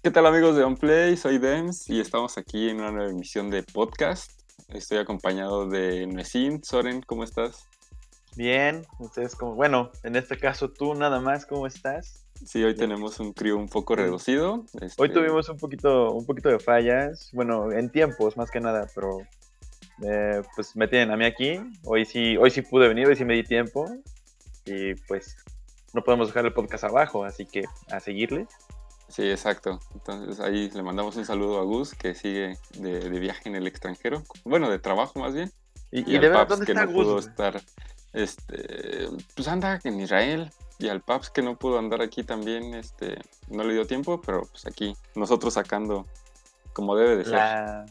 ¿Qué tal amigos de OnPlay? Soy Dems y estamos aquí en una nueva emisión de podcast. Estoy acompañado de Nesin. Soren, ¿cómo estás? Bien, ustedes como, bueno, en este caso tú nada más, ¿cómo estás? Sí, hoy tenemos un crew un poco reducido. Este... Hoy tuvimos un poquito, un poquito de fallas, bueno, en tiempos más que nada, pero eh, pues me tienen a mí aquí. Hoy sí, hoy sí pude venir, hoy sí me di tiempo y pues no podemos dejar el podcast abajo, así que a seguirle. Sí, exacto. Entonces ahí le mandamos un saludo a Gus que sigue de, viaje en el extranjero, bueno, de trabajo más bien. Y, y, de verdad, ¿dónde que está no Gus? pudo estar, este, pues anda en Israel y al Paps que no pudo andar aquí también, este, no le dio tiempo, pero pues aquí nosotros sacando como debe de ser. La...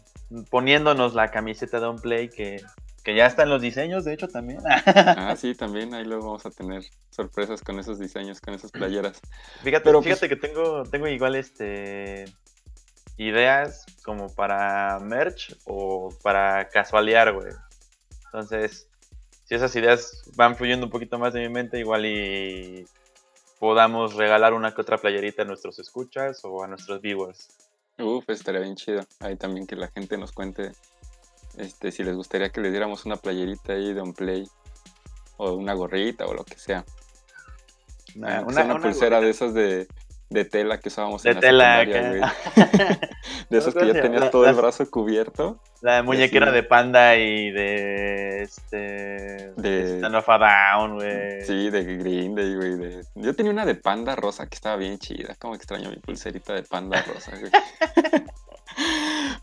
Poniéndonos la camiseta de un play que, que ya están los diseños, de hecho también. ah, sí, también ahí luego vamos a tener sorpresas con esos diseños, con esas playeras. Fíjate, Pero, fíjate pues... que tengo, tengo igual este ideas como para merch o para casualear, güey. Entonces, si esas ideas van fluyendo un poquito más de mi mente, igual y podamos regalar una que otra playerita a nuestros escuchas o a nuestros viewers. Uf, estaría bien chido. Ahí también que la gente nos cuente este, si les gustaría que les diéramos una playerita ahí de un play o una gorrita o lo que sea. Una, una, una pulsera de esas de, de, tela que usábamos de en la tela, güey. de esas que ya tenías la, todo la, el brazo cubierto. La muñequera de panda y de este de Stand of a Down, güey. Sí, de Green Day, güey. De... Yo tenía una de panda rosa que estaba bien chida. Como extraño mi pulserita de panda rosa, güey.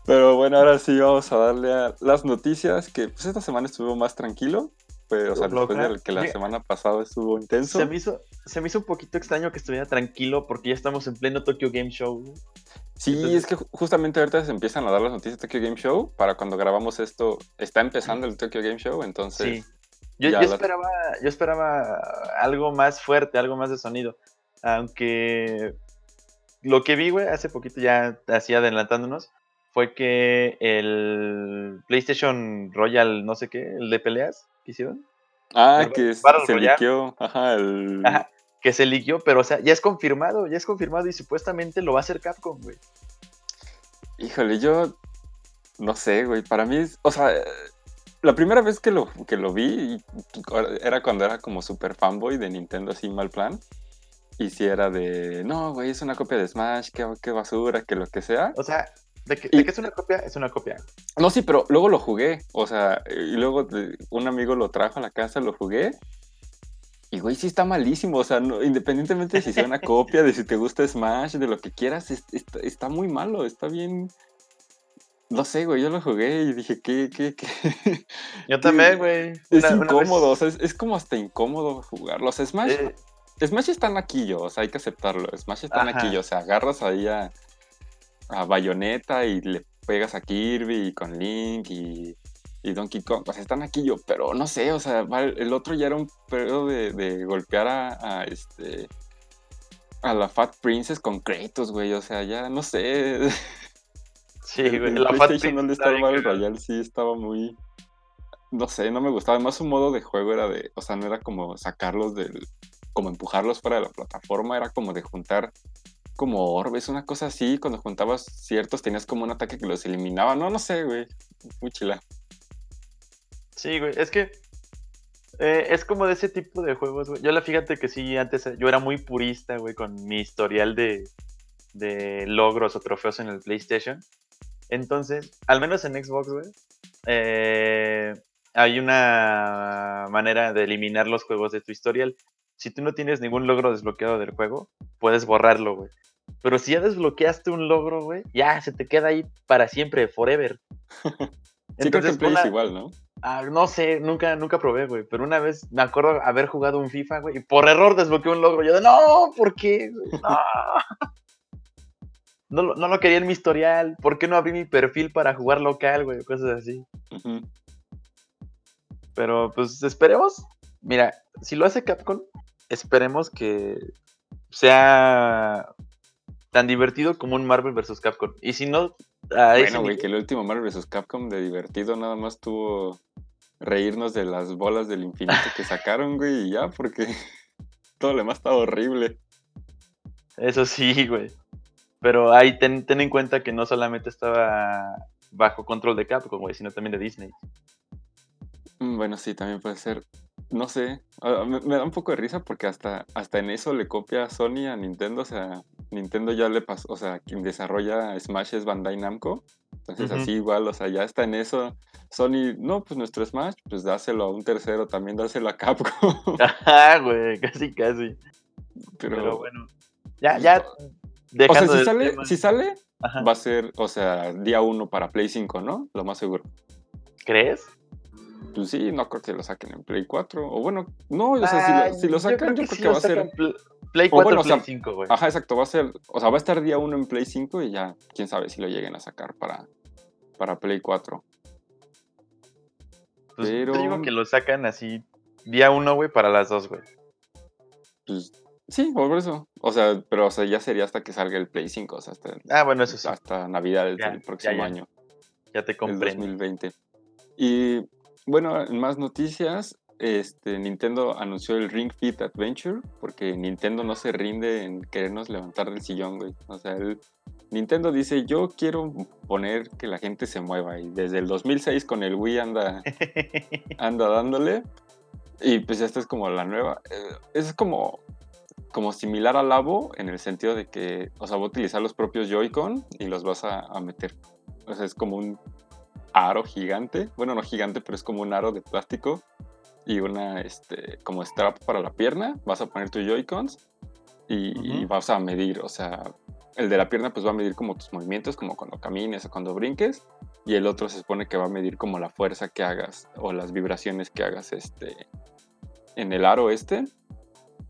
Pero bueno, ahora sí vamos a darle a las noticias, que pues esta semana estuvo más tranquilo, pero o sea, después de que la semana pasada estuvo intenso. Se me, hizo, se me hizo un poquito extraño que estuviera tranquilo porque ya estamos en pleno Tokyo Game Show. Sí, Entonces... es que justamente ahorita se empiezan a dar las noticias de Tokyo Game Show, para cuando grabamos esto, está empezando el Tokyo Game Show, entonces... Sí. Yo, yo, esperaba, yo esperaba algo más fuerte, algo más de sonido, aunque lo que vi, güey, hace poquito ya así adelantándonos, fue que el PlayStation Royal, no sé qué, el de peleas que hicieron. Ah, el que se liqueó. Ajá, el... Ajá, que se liqueó, pero o sea, ya es confirmado, ya es confirmado y supuestamente lo va a hacer Capcom, güey. Híjole, yo no sé, güey, para mí, o sea, la primera vez que lo, que lo vi era cuando era como super fanboy de Nintendo, así mal plan. Y si era de, no, güey, es una copia de Smash, qué, qué basura, que lo que sea. O sea, de que, y, de que, es una copia, es una copia. No, sí, pero luego lo jugué. O sea, y luego un amigo lo trajo a la casa, lo jugué. Y güey, sí está malísimo. O sea, no, independientemente de si sea una copia, de si te gusta Smash, de lo que quieras, es, está, está, muy malo. Está bien. No sé, güey, yo lo jugué y dije, ¿qué, qué, qué? Yo también, güey. Es una, incómodo, una o sea, es, es, como hasta incómodo jugarlo. O sea, Smash. Eh... Smash está naquillo, o sea, hay que aceptarlo. Smash está naquillo, o sea, agarras ahí a a Bayonetta y le pegas a Kirby y con Link y, y Donkey Kong. O sea, están aquí yo, pero no sé, o sea, el otro ya era un periodo de, de golpear a, a, este a la Fat Princess con Kratos, güey. O sea, ya no sé. Sí, güey. La Fat Princess donde estaba el Royal sí estaba muy. No sé, no me gustaba. Además, su modo de juego era de. O sea, no era como sacarlos del. Como empujarlos fuera de la plataforma, era como de juntar como orbes, una cosa así. Cuando juntabas ciertos, tenías como un ataque que los eliminaba. No, no sé, güey. Muy chila. Sí, güey. Es que eh, es como de ese tipo de juegos, güey. Yo la fíjate que sí, antes yo era muy purista, güey, con mi historial de, de logros o trofeos en el PlayStation. Entonces, al menos en Xbox, güey, eh, hay una manera de eliminar los juegos de tu historial. Si tú no tienes ningún logro desbloqueado del juego, puedes borrarlo, güey. Pero si ya desbloqueaste un logro, güey, ya se te queda ahí para siempre, forever. sí, creo que en Play una... es igual, ¿no? Ah, no sé, nunca, nunca probé, güey. Pero una vez me acuerdo haber jugado un FIFA, güey, y por error desbloqueé un logro. Yo de, no, ¿por qué? No. no, no lo quería en mi historial. ¿Por qué no abrí mi perfil para jugar local, güey? Cosas así. Uh -huh. Pero pues esperemos. Mira, si lo hace Capcom, esperemos que sea tan divertido como un Marvel vs. Capcom. Y si no... bueno, güey, que el último Marvel vs. Capcom de divertido nada más tuvo reírnos de las bolas del infinito que sacaron, güey, y ya, porque todo lo demás estaba horrible. Eso sí, güey. Pero ahí ten, ten en cuenta que no solamente estaba bajo control de Capcom, güey, sino también de Disney. Mm, Bueno, sí, también puede ser. No sé, ah, me, me da un poco de risa porque hasta, hasta en eso le copia Sony a Nintendo. O sea, Nintendo ya le pasó, o sea, quien desarrolla Smash es Bandai Namco. Entonces, así igual, o sea, ya está en eso. Sony, no, pues nuestro Smash, pues dáselo a un tercero, también dáselo a Capcom. Ajá, güey, casi, casi. Pero, Pero, bueno. Ya, ya. o sea, si sale, tema- si sale, Ajá. va a ser, o sea, día uno para Play 5, ¿no? Lo más seguro. ¿Crees? Pues sí, no creo que lo saquen en Play 4. O bueno, no, o sea, si Ah, lo, si lo sacan, yo creo que, sí va lo a ser. sacan Pl- Play o 4 bueno, o Play sea, 5, güey. Ajá, exacto, va a ser, o sea, va a estar día 1 en Play 5 y ya, quién sabe si lo lleguen a sacar para, para Play 4. Pues, pero- Te digo que lo sacan así día 1, güey, para las dos, güey. Pues sí, por eso. O sea, pero o sea, ya sería hasta que salga el Play 5, o sea, hasta, Ah, bueno, eso sí. hasta Navidad del Ya, próximo ya, ya. año. Ya te el comprendo. 2020. Y bueno, en más noticias, este, Nintendo anunció el Ring Fit Adventure, porque Nintendo no se rinde en querernos levantar del sillón, güey. O sea, el- Nintendo dice, yo quiero poner que la gente se mueva, y desde el 2006 con el Wii anda, anda dándole, y pues esta es como la nueva. eh, Es como, como similar al Labo, en el sentido de que, o sea, va a utilizar los propios Joy-Con y los vas a, a meter. O sea, es como un aro gigante. Bueno, no gigante, pero es como un aro de plástico y una, este, como strap para la pierna. Vas a poner tus Joy-Cons y, y Ujú. vas a medir, o sea, el de la pierna pues va a medir como tus movimientos, como cuando camines o cuando brinques. Y el otro se supone que va a medir como la fuerza que hagas o las vibraciones que hagas este, en el aro este.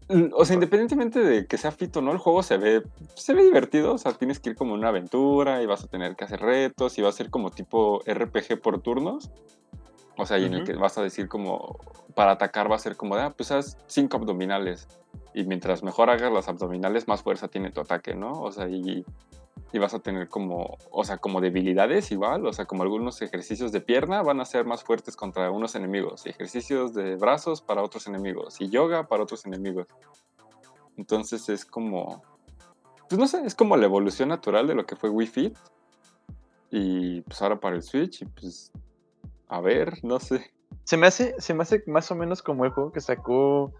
Mm, O sea, independientemente de que sea fit o no, el juego se ve, se ve divertido. O sea, tienes que ir como en una aventura y vas a tener que hacer retos y va a ser como tipo RPG por turnos. O sea, y en el Ujú. que vas a decir como, para atacar va a ser como de, ah, pues haz cinco abdominales. Y mientras mejor hagas las abdominales, más fuerza tiene tu ataque, ¿no? O sea, y, y vas a tener como, o sea, como debilidades igual. O sea, como algunos ejercicios de pierna van a ser más fuertes contra unos enemigos. Y ejercicios de brazos para otros enemigos. Y yoga para otros enemigos. Entonces es como, pues no sé, es como la evolución natural de lo que fue Wii Fit. Y pues ahora para el Switch, y pues a ver, no sé. Se me hace, se me hace más o menos como el juego que sacó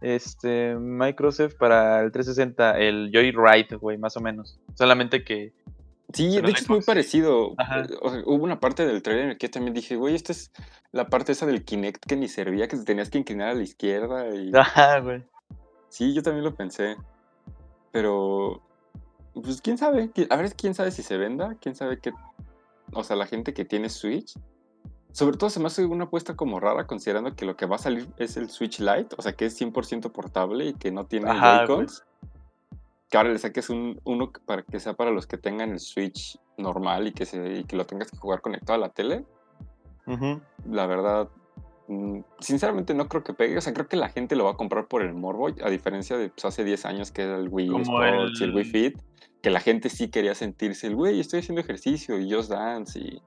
este Microsoft para el 360, el Joyride, güey, más o menos. Solamente que Sí, de hecho es muy parecido. Ajá. O sea, hubo una parte del trailer en el que también dije, güey, esta es la parte esa del Kinect que ni servía, que te tenías que inclinar a la izquierda. Y... Ajá, güey. Sí, yo también lo pensé. Pero, pues quién sabe. A ver, quién sabe si se venda, quién sabe qué. O sea, la gente que tiene Switch. Sobre todo se me hace una apuesta como rara, considerando que lo que va a salir es el Switch Lite, o sea, que es 100% portable y que no tiene güey. Joy-Cons. Que ahora le saques un, uno para que sea para los que tengan el Switch normal y que, se, y que lo tengas que jugar conectado a la tele. Ujú. La verdad, mm, sinceramente no creo que pegue. O sea, creo que la gente lo va a comprar por el morbo, a diferencia de pues, hace 10 años que era el Wii Sports y el el- Wii Fit, que la gente sí quería sentirse el güey, estoy haciendo ejercicio y Just Dance y...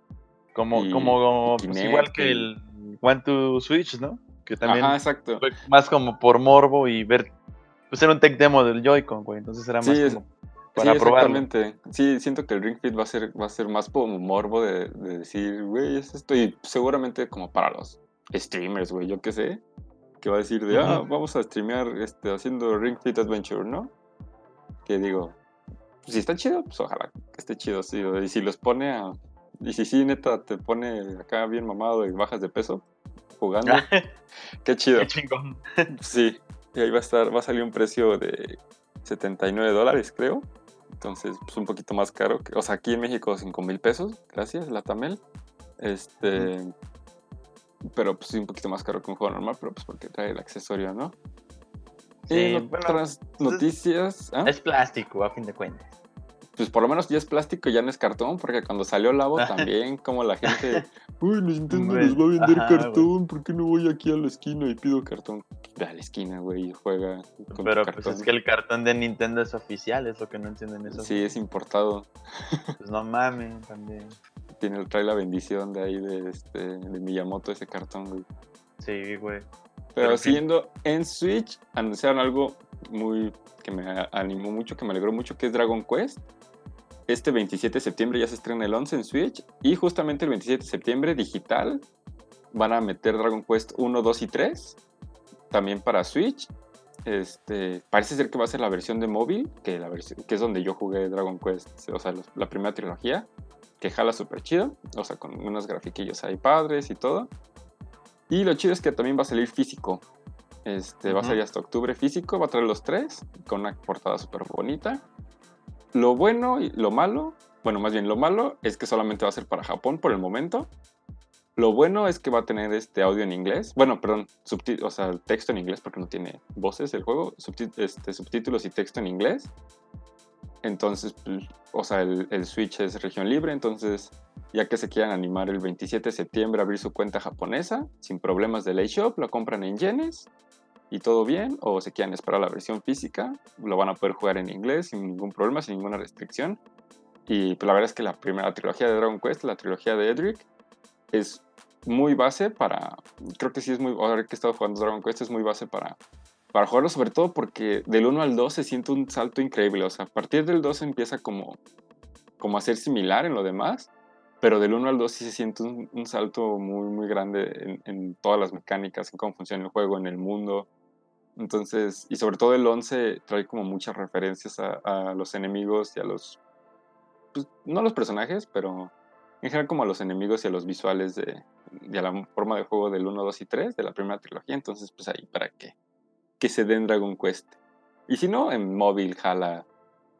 Como, Y- como y pues, igual que el One to Switch, ¿no? Que también Ajá, exacto. fue más como por morbo y ver. Pues era un tech demo del Joy-Con, güey. Entonces era más Sí, como para sí, probarlo. exactamente. Sí, siento que el Ring Fit va a ser, va a ser más como morbo de, de decir, güey, es esto. Y seguramente como para los streamers, güey, yo qué sé. Que va a decir de, ah, Ujú. vamos a streamear este, haciendo Ring Fit Adventure, ¿no? Que digo, pues, si está chido, pues ojalá que esté chido. Sí, y si los pone a. Y si sí, neta, te pone acá bien mamado y bajas de peso jugando, qué chido. Qué chingón. Sí, y ahí va a estar, va a salir un precio de 79 dólares, creo. Entonces, pues un poquito más caro. que- o sea, aquí en México 5 mil pesos, gracias, la Tamel. Este, pero pues sí, un poquito más caro que un juego normal, pero pues porque trae el accesorio, ¿no? Sí, y en bueno, otras noticias, ¿ah? Es plástico, a fin de cuentas. Pues por lo menos ya es plástico, ya no es cartón, porque cuando salió Labo también, como la gente, uy, Nintendo nos va a vender ajá, cartón, ¿por qué no voy aquí a la esquina y pido cartón? Ve a la esquina, güey, y juega con Pero pues cartón. es que el cartón de Nintendo es oficial, es lo que no entienden eso. Sí, es importado. Pues no mames, también. Tiene, trae la bendición de ahí de, este, de Miyamoto ese cartón, güey. Sí, güey. Pero, Pero siguiendo en Switch, anunciaron algo muy que me animó mucho, que me alegró mucho, que es Dragon Quest. Este 27 de septiembre ya se estrena el 11 en Switch y justamente el 27 de septiembre digital van a meter Dragon Quest 1, 2 y 3 también para Switch. Este, parece ser que va a ser la versión de móvil, que, la versión, que es donde yo jugué Dragon Quest, o sea, la primera trilogía, que jala súper chido, o sea, con unos grafiquillos ahí padres y todo. Y lo chido es que también va a salir físico. Este, Va a salir hasta octubre físico, va a traer los tres, con una portada súper bonita. Lo bueno y lo malo, bueno, más bien lo malo es que solamente va a ser para Japón por el momento. Lo bueno es que va a tener este audio en inglés. Bueno, perdón, o sea, texto en inglés porque no tiene voces el juego. este, subtítulos y texto en inglés. Entonces, pues, o sea, el, Switch es región libre. Entonces, ya que se quieran animar el 27 de septiembre a abrir su cuenta japonesa, sin problemas de shop, lo compran en yenes y todo bien, o se quieran esperar la versión física, lo van a poder jugar en inglés sin ningún problema, sin ninguna restricción. Y pues la verdad es que la primera trilogía de Dragon Quest, la trilogía de Edric, es muy base para, creo que sí es muy, ahora que he estado jugando Dragon Quest es muy base para, para jugarlo, sobre todo porque del 1 al 2 se siente un salto increíble, o sea, a partir del 2 empieza como, como a ser similar en lo demás, pero del 1 al 2 sí se siente un, salto muy, muy grande en, en, todas las mecánicas, en cómo funciona el juego, en el mundo, entonces, y sobre todo el 11 trae como muchas referencias a, los enemigos y a los, pues, no a los personajes, pero en general como a los enemigos y a los visuales de, de la forma de juego del 1, 2 y 3 de la primera trilogía. Entonces, pues ahí para que, que se den Dragon Quest. Y si no, en móvil jala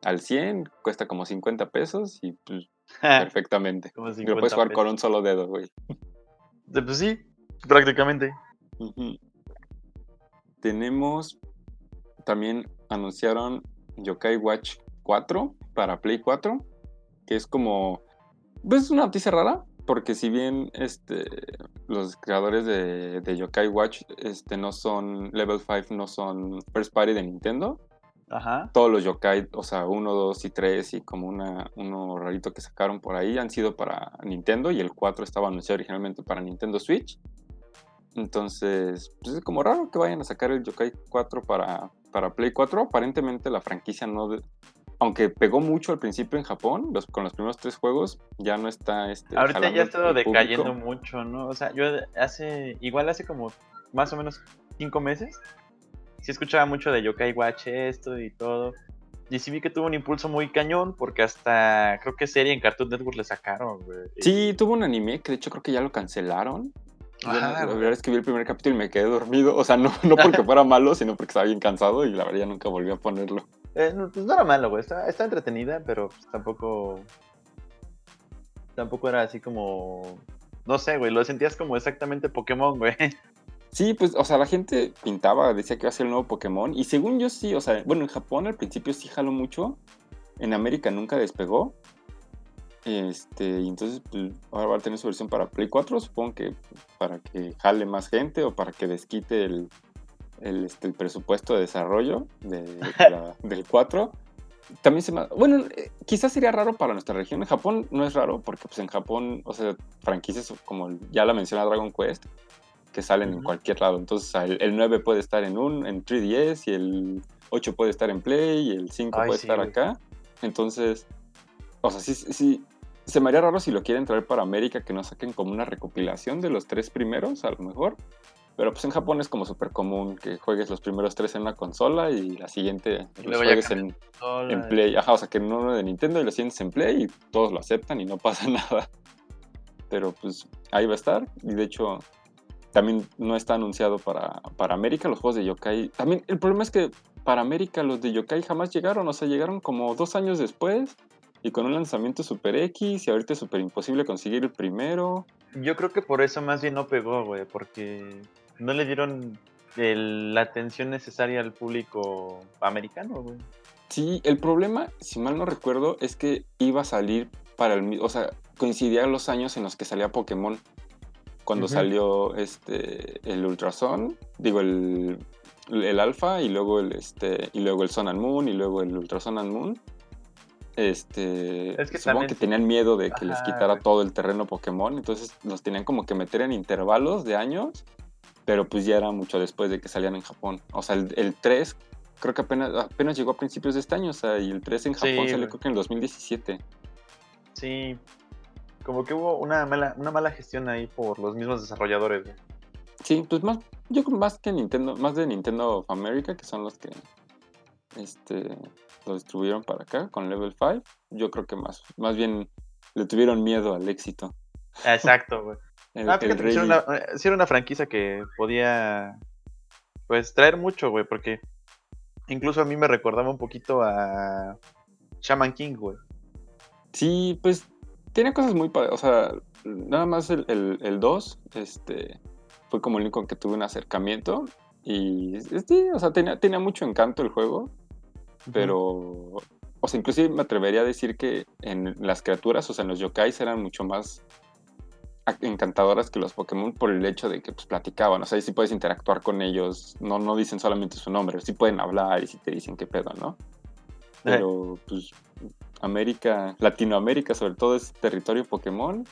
al 100, cuesta como 50 pesos y pues perfectamente. Como lo puedes jugar con un solo dedo, güey. Pues sí, prácticamente tenemos, también anunciaron Yokai Watch 4 para Play 4, que es como, pues una noticia rara, porque si bien este, los creadores de, de, Yokai Watch este, no son, Level 5 no son first party de Nintendo, todos los Yokai, o sea, 1, 2 y 3 y como una, uno rarito que sacaron por ahí han sido para Nintendo y el 4 estaba anunciado originalmente para Nintendo Switch. Entonces, pues es como raro que vayan a sacar el Yokai 4 para, para Play 4. Aparentemente la franquicia no... aunque pegó mucho al principio en Japón, con los primeros tres juegos, ya no está... Este, Ahorita ya estado decayendo mucho, ¿no? O sea, yo hace... Igual hace como más o menos cinco meses, sí escuchaba mucho de Yokai Watch esto y todo. Y sí vi que tuvo un impulso muy cañón, porque hasta creo que serie en Cartoon Network le sacaron, güey. Sí, tuvo un anime que de hecho creo que ya lo cancelaron. La verdad es que vi el primer capítulo y me quedé dormido. O sea, no, no porque fuera malo, sino porque estaba bien cansado y la verdad ya nunca volví a ponerlo. Eh, pues no era malo, güey. Está, está entretenida, pero pues tampoco. Tampoco era así como. No sé, güey. Lo sentías como exactamente Pokémon, güey. Sí, pues, o sea, la gente pintaba, decía que iba a ser el nuevo Pokémon. Y según yo sí, o sea, bueno, en Japón al principio sí jaló mucho. En América nunca despegó. Este, y entonces, pues, ahora va a tener su versión para Play 4, supongo que para que jale más gente o para que desquite el, el, este, presupuesto de desarrollo de, del 4. También se Bueno, eh, quizás sería raro para nuestra región. En Japón no es raro, porque pues en Japón, o sea, franquicias como ya la menciona Dragon Quest, que salen en cualquier lado. Entonces el, 9 puede estar en un en 3DS y el 8 puede estar en Play y el 5 puede estar acá. Entonces, o sea, sí, sí, se me haría raro si lo quieren traer para América, que no saquen como una recopilación de los tres primeros, a lo mejor. Pero pues en Japón es como súper común que juegues los primeros tres en una consola y la siguiente los juegues en, en, Play. Ajá, o sea, que uno de Nintendo y lo sientes en Play y todos lo aceptan y no pasa nada. Pero pues ahí va a estar. Y de hecho, también no está anunciado para, para América los juegos de Yokai. También el problema es que para América los de Yokai jamás llegaron, o sea, llegaron como dos años después y con un lanzamiento super X y ahorita es super imposible conseguir el primero. Yo creo que por eso más bien no pegó, güey, porque no le dieron la atención necesaria al público americano, güey. Sí, el problema, si mal no recuerdo, es que iba a salir para el... O sea, coincidía los años en los que salía Pokémon cuando salió este el Ultrason, digo el, el Alpha y luego el este y luego el Sun and Moon y luego el Ultrason and Moon. Este, supongo que tenían miedo de que les quitara todo el terreno Pokémon, entonces los tenían como que meter en intervalos de años, pero pues ya era mucho después de que salían en Japón. O sea, el, el 3 creo que apenas, apenas llegó a principios de este año, o sea, y el 3 en Japón salió creo que en el 2017. Sí, como que hubo una mala, una mala gestión ahí por los mismos desarrolladores. Sí, pues más, yo creo más que Nintendo, más de Nintendo of America, que son los que este lo distribuyeron para acá con Level 5. Yo creo que más, más bien le tuvieron miedo al éxito. Exacto, güey. ah, fíjate que una, sí era una franquicia que podía pues traer mucho, güey, porque incluso a mí me recordaba un poquito a Shaman King, güey. Sí, pues tiene cosas muy o sea, nada más el, el, 2, este, fue como el único que tuve un acercamiento y sí, o sea, tenía, tenía mucho encanto el juego, pero, o sea, inclusive me atrevería a decir que en las criaturas, o sea, en los yokais eran mucho más encantadoras que los Pokémon por el hecho de que pues platicaban, o sea, sí puedes interactuar con ellos, no, no dicen solamente su nombre, sí pueden hablar y sí te dicen qué pedo, ¿no? Eh. Pero pues América, Latinoamérica sobre todo es territorio Pokémon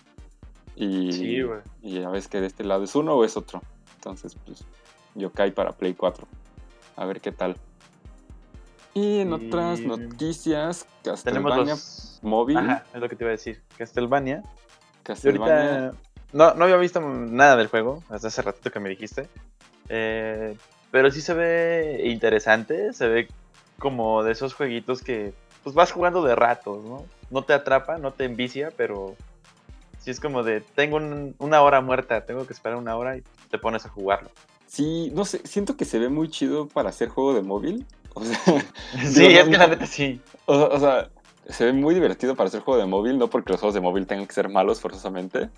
y, y ya ves que de este lado es uno o es otro. Entonces, pues Yokai para Play 4. A ver qué tal. Y en otras noticias, Castlevania móvil. Ajá, es lo que te iba a decir. Castlevania. Castlevania. no, no había visto nada del juego hasta hace ratito que me dijiste. Eh, pero sí se ve interesante. Se ve como de esos jueguitos que pues vas jugando de ratos, ¿no? No te atrapa, no te envicia, pero sí es como de, tengo una hora muerta, tengo que esperar una hora y te pones a jugarlo. Sí, no sé, siento que se ve muy chido para hacer juego de móvil. O sea, sí, es que la neta sí. o sea, se ve muy divertido para hacer juego de móvil, no porque los juegos de móvil tengan que ser malos forzosamente,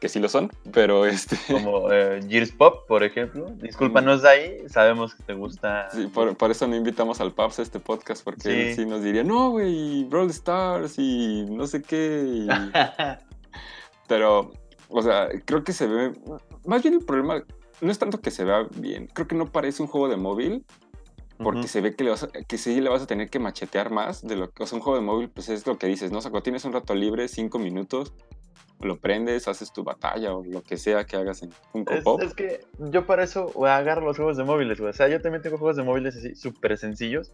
que sí lo son, pero este... Como eh, Gears Pop, por ejemplo. Discúlpanos de ahí, sabemos que te gusta... Sí, por, eso no invitamos al Paps a este podcast, porque él sí nos diría, no, güey, Brawl Stars y no sé qué. pero, o sea, creo que se ve... Más bien el problema no es tanto que se vea bien, creo que no parece un juego de móvil, porque se ve que, le vas que sí le vas a tener que machetear más de lo que... O sea, un juego de móvil, pues es lo que dices, ¿no? O sea, cuando tienes un rato libre, cinco minutos, lo prendes, haces tu batalla o lo que sea que hagas en un es, Pop. Es que yo para eso agarro los juegos de móviles, güey. O sea, yo también tengo juegos de móviles así súper sencillos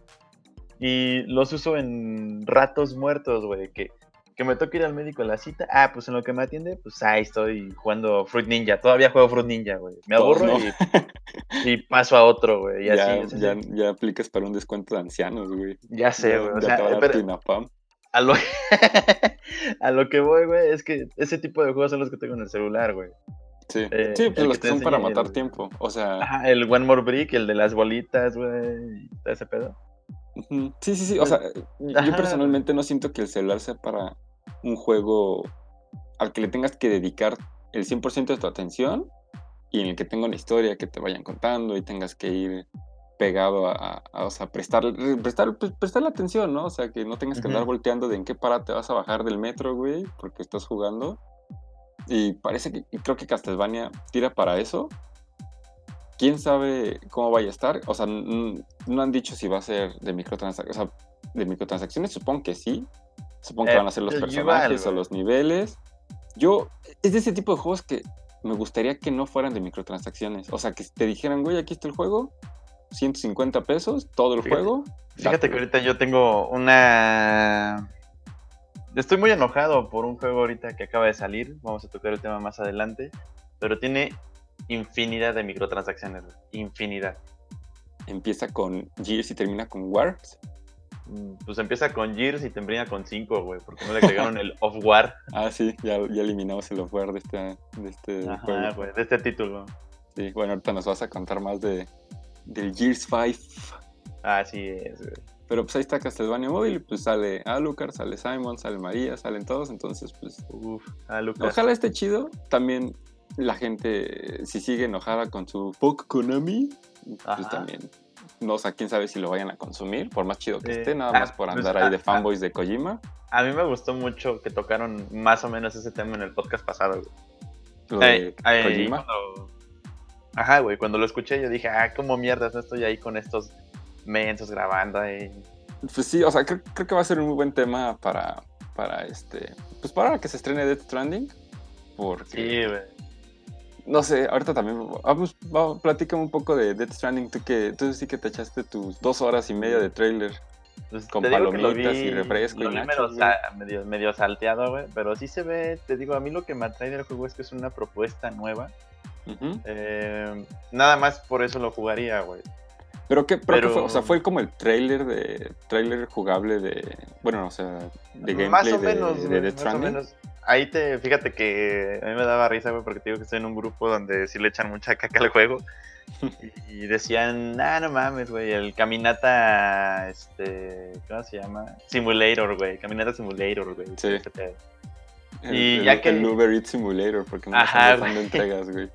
y los uso en ratos muertos, güey. Que, que me toca ir al médico a la cita. Ah, pues en lo que me atiende, pues ahí estoy jugando Fruit Ninja. Todavía juego Fruit Ninja, güey. Me aburro y, paso a a güey. Ya, ya, ya, aplicas para un descuento de ancianos, güey. Ya sé, güey. O sea, a lo, a lo que voy, güey, es que ese tipo de juegos son los que tengo en el celular, güey. Sí, eh, sí pues los que, son para matar tiempo. O sea. Ajá, el One More Brick, el de las bolitas, güey. Ese pedo. Sí, sí, sí. O sea, yo personalmente no siento que el celular sea para un juego al que le tengas que dedicar el 100% de tu atención y en el que tenga una historia que te vayan contando y tengas que ir pegado a, o sea, prestar, prestar, pues, prestar la atención, ¿no? O sea, que no tengas que andar volteando de en qué para te vas a bajar del metro, güey, porque estás jugando. Y parece que, creo que Castlevania tira para eso. ¿Quién sabe cómo vaya a estar? O sea, no han dicho si va a ser de microtransacciones. O sea, de microtransacciones supongo que sí. Supongo que van a ser los personajes o los niveles. Yo, es de ese tipo de juegos que me gustaría que no fueran de microtransacciones. O sea, que te dijeran, güey, aquí está el juego, 150 pesos todo el juego. Fíjate que ahorita yo tengo una... Estoy muy enojado por un juego ahorita que acaba de salir. Vamos a tocar el tema más adelante. Pero tiene infinidad de microtransacciones. Infinidad. Empieza con Gears y termina con Wars. Mm, pues empieza con Gears y termina con 5, güey. Porque no le agregaron el Off-War. Ah, sí. Ya, eliminamos el Off-War de este, de este Ajá, Güey, de este título. Sí, bueno, ahorita nos vas a contar más de, del Gears 5. Así es, Pero pues ahí está Castlevania Móvil, pues sale Alucard, sale Simon, sale María, salen todos, entonces pues... Uf, Ojalá esté chido. También la gente, si sigue enojada con su Pok Konami, pues también... No sé, quién sabe si lo vayan a consumir, por más chido que esté, nada más por pues, andar ahí de fanboys de Kojima. A mí me gustó mucho que tocaron más o menos ese tema en el podcast pasado, de Kojima. Ajá, güey, cuando lo escuché yo dije, ah, como mierdas, no estoy ahí con estos mensos grabando ahí. Pues sí, o sea, creo, que va a ser un muy buen tema para, para este, pues para que se estrene Death Stranding. Porque, sí, güey. No sé, ahorita también, vamos, vamos platícame un poco de Death Stranding, tú que, tú sí que te echaste tus dos horas y media de trailer. Pues, Con que palomitas vi- y refresco y lo nachos, medio, salteado, güey. Pero sí se ve, te digo, a mí lo que me atrae del juego es que es una propuesta nueva. Eh, nada más por eso lo jugaría, güey. Pero qué, pero, Pero- fue, o sea, fue como el trailer de trailer jugable de, bueno, o sea, de gameplay Más o de, menos, de güey, Death más o Stranding. menos. Ahí te, fíjate que a mí me daba risa, güey, porque te digo que estoy en un grupo donde sí le echan mucha caca al juego. Y decían, ah, no mames, güey, el Caminata, este, ¿cómo se llama? Simulator, güey, Caminata Simulator, güey. Sí. El, Y el- ya que- el Uber Eats Simulator, porque no Ajá, están dando entregas, güey.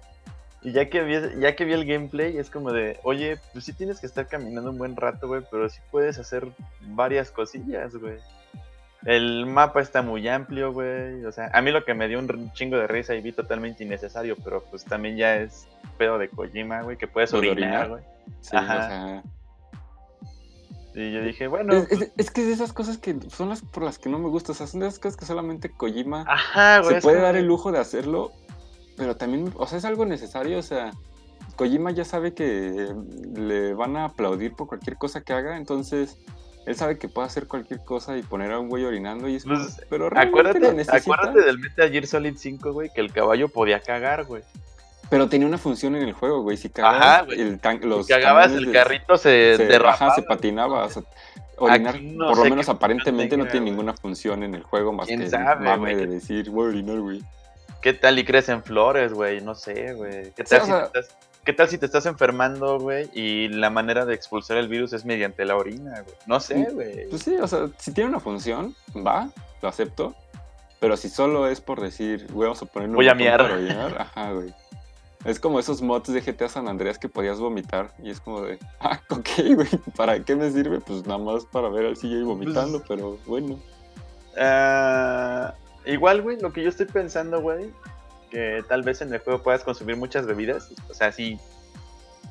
Y ya que, vi, ya que vi el gameplay, es como de, oye, pues sí tienes que estar caminando un buen rato, güey, pero sí puedes hacer varias cosillas, güey. El mapa está muy amplio, güey. O sea, a mí lo que me dio un chingo de risa y vi totalmente innecesario, pero pues también ya es pedo de Kojima, güey, que puedes ¿Lo de orinar, güey. Sí, Ajá. o sea, Y yo dije, bueno, es, pues, es- es que es de esas cosas que son las por las que no me gusta, o sea, son de esas cosas que solamente Kojima ajá, güey. se puede dar el lujo de hacerlo, pero también, o sea, es algo necesario, o sea, Kojima ya sabe que le van a aplaudir por cualquier cosa que haga, entonces él sabe que puede hacer cualquier cosa y poner a un güey orinando y es Pues, pero Acuérdate, acuérdate del Metal Gear Solid 5, güey, que el caballo podía cagar, güey. pero tenía una función en el juego, güey, si Ajá, cagabas güey. el tan- los Si cagabas, el carrito se, se, derrapaba. ajá, se patinaba, o sea, orinar, no por lo menos aparentemente no tiene ninguna función en el juego más que ¿Quién el sabe, mame güey? de decir, voy a orinar, güey. ¿Qué tal y crecen flores, güey? No sé, güey. ¿Qué, Sí, tal o si sea- te estás- ¿Qué tal si te estás enfermando, güey? Y la manera de expulsar el virus es mediante la orina, güey. No sé, güey. Pues sí, o sea, si tiene una función, va, lo acepto. Pero si solo es por decir, güey, vamos a ponerle un a miar. para orinar, ajá, güey. Es como esos mods de GTA San Andreas que podías vomitar. Y es como de, ah, ok, güey, ¿para qué me sirve? Pues nada más para ver al CJ vomitando, Pues pero bueno. Ah, igual, güey, lo que yo estoy pensando, güey, que tal vez en el juego puedas consumir muchas bebidas. O sea, sí,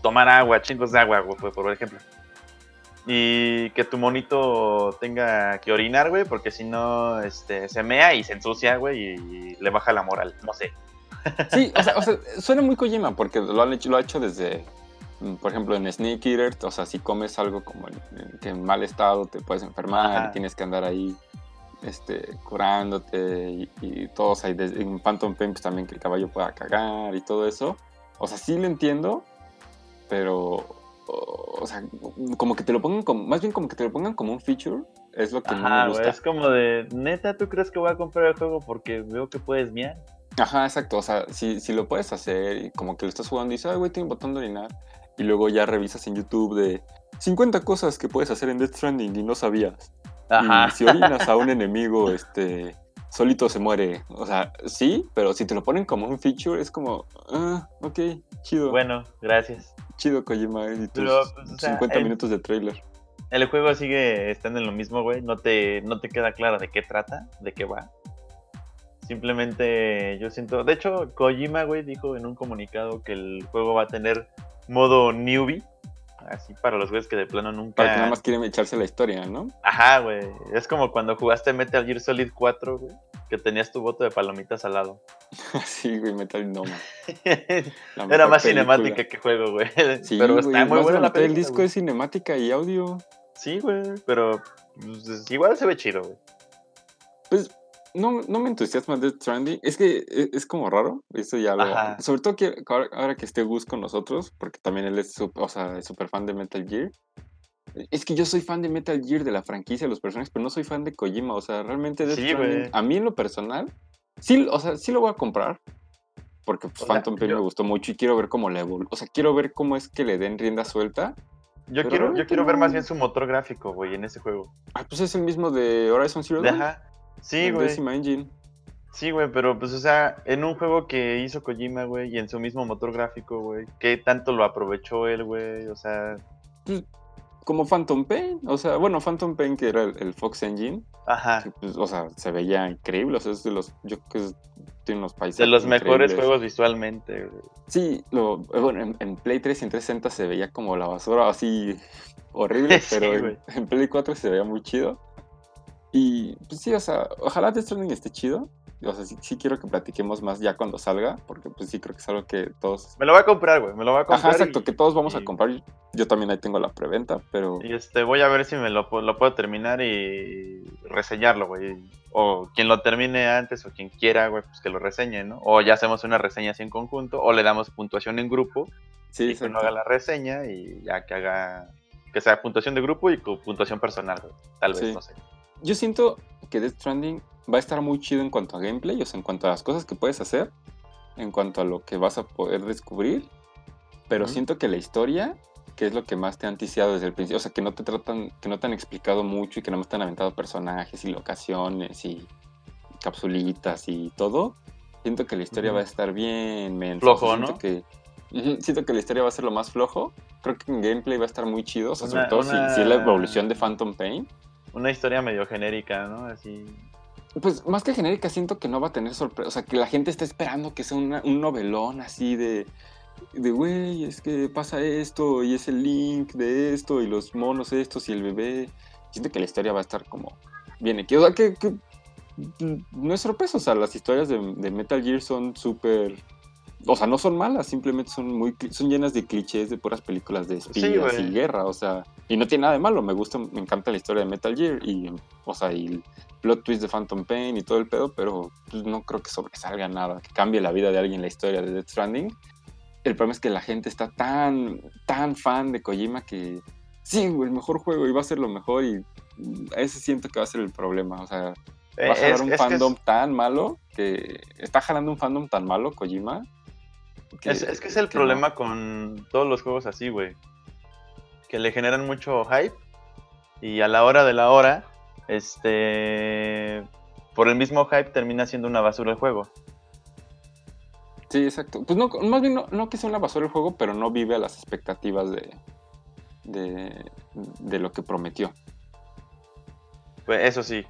tomar agua, chingos de agua, güey, por- ejemplo. Y que tu monito tenga que orinar, güey, porque si no, este, se mea y se ensucia, güey, y le baja la moral. No sé. Sí, o sea, o sea, suena muy Kojima porque lo, han hecho, lo ha hecho desde, mm, por ejemplo, en Snake Eater, o sea, si comes algo como en, en- que en mal estado te puedes enfermar Ajá. y tienes que andar ahí este, curándote y, y todos ahí, desde- en Phantom Pain pues, también que el caballo pueda cagar y todo eso. O sea, sí lo entiendo, pero, o, o sea, como que te lo pongan como, más bien como que te lo pongan como un feature, es lo que no Ajá, me güey, gusta. es como de, neta, ¿tú crees que voy a comprar el juego porque veo que puedes miar? Ajá, exacto. O sea, si, si lo puedes hacer y como que lo estás jugando y dices, ay, güey, tiene un botón de orinar. Y luego ya revisas en YouTube de 50 cosas que puedes hacer en Death Stranding y no sabías. Ajá. Y si orinas a un enemigo, este, solito se muere. O sea, sí, pero si te lo ponen como un feature, es como, ah, ok, chido. Bueno, gracias. Chido, Kojima, y tus Pero, pues, o sea, 50 el- minutos de trailer. El juego sigue estando en lo mismo, güey. No te, no te queda claro de qué trata, de qué va. Simplemente yo siento. De hecho, Kojima, güey, dijo en un comunicado que el juego va a tener modo newbie. Así para los güeyes que de plano nunca. Para que nada más quieren echarse la historia, ¿no? Ajá, güey. Es como cuando jugaste Metal Gear Solid 4, güey. Que tenías tu voto de palomitas al lado. sí, güey, Metal no. Era más película. cinemática que juego, güey. Sí, pero güey, está muy buena la película. disco güey. es cinemática y audio. Sí, güey. Pero pues, igual se ve chido, güey. Pues no, no me entusiasma Death Stranding. Es que e- es, como raro. Eso ya lo. Sobre todo que ahora, ahora que esté Gus con nosotros, porque también él es, sup- o sea, súper fan de Metal Gear. Es que yo soy fan de Metal Gear, de la franquicia, de los personajes, pero no soy fan de Kojima. O sea, realmente Death Sí, Stranding, a mí en lo personal, sí, o sea, sí lo voy a comprar. Porque pues, O Phantom Pain yo- me gustó mucho y quiero ver cómo le evolu- O sea, quiero ver cómo es que le den rienda suelta. Yo Pero quiero, yo quiero ver más bien su motor gráfico, güey, en ese juego. Ah, pues es el mismo de Horizon Zero Dawn. Ajá. Sí, güey. décima engine. Sí, güey, pero pues, o sea, en un juego que hizo Kojima, güey, y en su mismo motor gráfico, güey, ¿qué tanto lo aprovechó él, güey? O sea, como Phantom Pain, o sea, bueno, Phantom Pain que era el, el Fox Engine, ajá. que, pues, o sea, se veía increíble, o sea, es de los, yo creo que es- tiene unos paisajes De los mejores juegos visualmente, güey. Sí, lo, bueno, en, en Play 3 y en 360 se veía como la basura, así horrible, Sí, pero en Play 4 se veía muy chido. Y pues sí, o sea, ojalá Death Stranding esté chido, o sea, sí, quiero que platiquemos más ya cuando salga, porque pues sí creo que es algo que todos... Me lo voy a comprar, güey, me lo voy a comprar. Ajá, exacto, que todos vamos a comprar. Yo también ahí tengo la preventa, pero... Y este, voy a ver si me lo, lo puedo terminar y reseñarlo, güey. O quien lo termine antes o quien quiera, güey, pues que lo reseñe, ¿no? O ya hacemos una reseña así en conjunto, o le damos puntuación en grupo. Sí, y que no haga la reseña y ya que haga que sea puntuación de grupo y puntuación personal, tal vez, no sé. Yo siento que Death Stranding va a estar muy chido en cuanto a gameplay, o sea, en cuanto a las cosas que puedes hacer, en cuanto a lo que vas a poder descubrir, pero siento que la historia, que es lo que más te han ticiado desde el principio, o sea, que no te tratan, que no te han explicado mucho y que no me están aventado personajes y locaciones y capsulitas y todo, siento que la historia va a estar bien Flojo, ¿no? Que, siento que la historia va a ser lo más flojo. Creo que en gameplay va a estar muy chido, o sea, sobre todo si, si, es la evolución de Phantom Pain. Una historia medio genérica, ¿no? Así. Pues más que genérica, siento que no va a tener sorpresa. O sea, que la gente está esperando que sea un novelón así de. De güey, es que pasa esto y es el link de esto y los monos estos y el bebé. Siento que la historia va a estar como bien aquí. O sea, que, no es sorpresa. O sea, las historias de, de Metal Gear son súper o sea, no son malas, simplemente son muy son llenas de clichés de puras películas de espías y guerra, o sea, y no tiene nada de malo, me gusta, me encanta la historia de Metal Gear y, o sea, y el plot twist de Phantom Pain y todo el pedo, pero pues, no creo que sobresalga nada, que cambie la vida de alguien la historia de Death Stranding. El problema es que la gente está tan, tan fan de Kojima que sí, el mejor juego y va a ser lo mejor y ese siento que va a ser el problema, o sea, va a jalar un fandom tan malo que está jalando un fandom tan malo Kojima es, que es el problema con todos los juegos así, güey. Que le generan mucho hype y a la hora de la hora, este, por el mismo hype termina siendo una basura el juego. Sí, exacto. Pues no, más bien no, que sea una basura el juego, pero no vive a las expectativas de, de, de lo que prometió. Pues eso sí.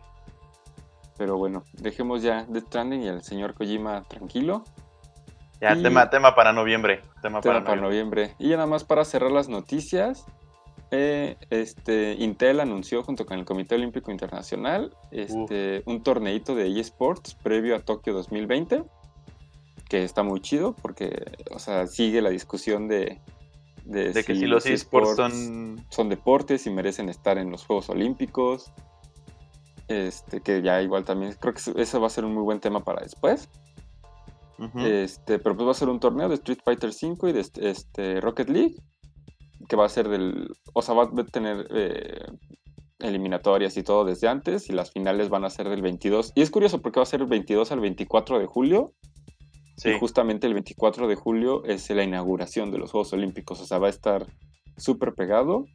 Pero bueno, dejemos ya Death Stranding y al señor Kojima tranquilo. Ya, tema, tema para noviembre. Tema, para, noviembre. Y ya nada más para cerrar las noticias. Eh, este, Intel anunció junto con el Comité Olímpico Internacional este, un torneito de eSports previo a Tokio 2020, que está muy chido porque, o sea, sigue la discusión de, de, que si los eSports son... son deportes y merecen estar en los Juegos Olímpicos. Este, que ya igual también creo que eso va a ser un muy buen tema para después este, pero pues va a ser un torneo de Street Fighter V y de este, este, Rocket League, que va a ser del, o sea, va a tener eh, eliminatorias y todo desde antes, y las finales van a ser del 22. Y es curioso porque va a ser el 22 al 24 de julio. Sí. Y justamente el 24 de julio es la inauguración de los Juegos Olímpicos, o sea, va a estar súper pegado.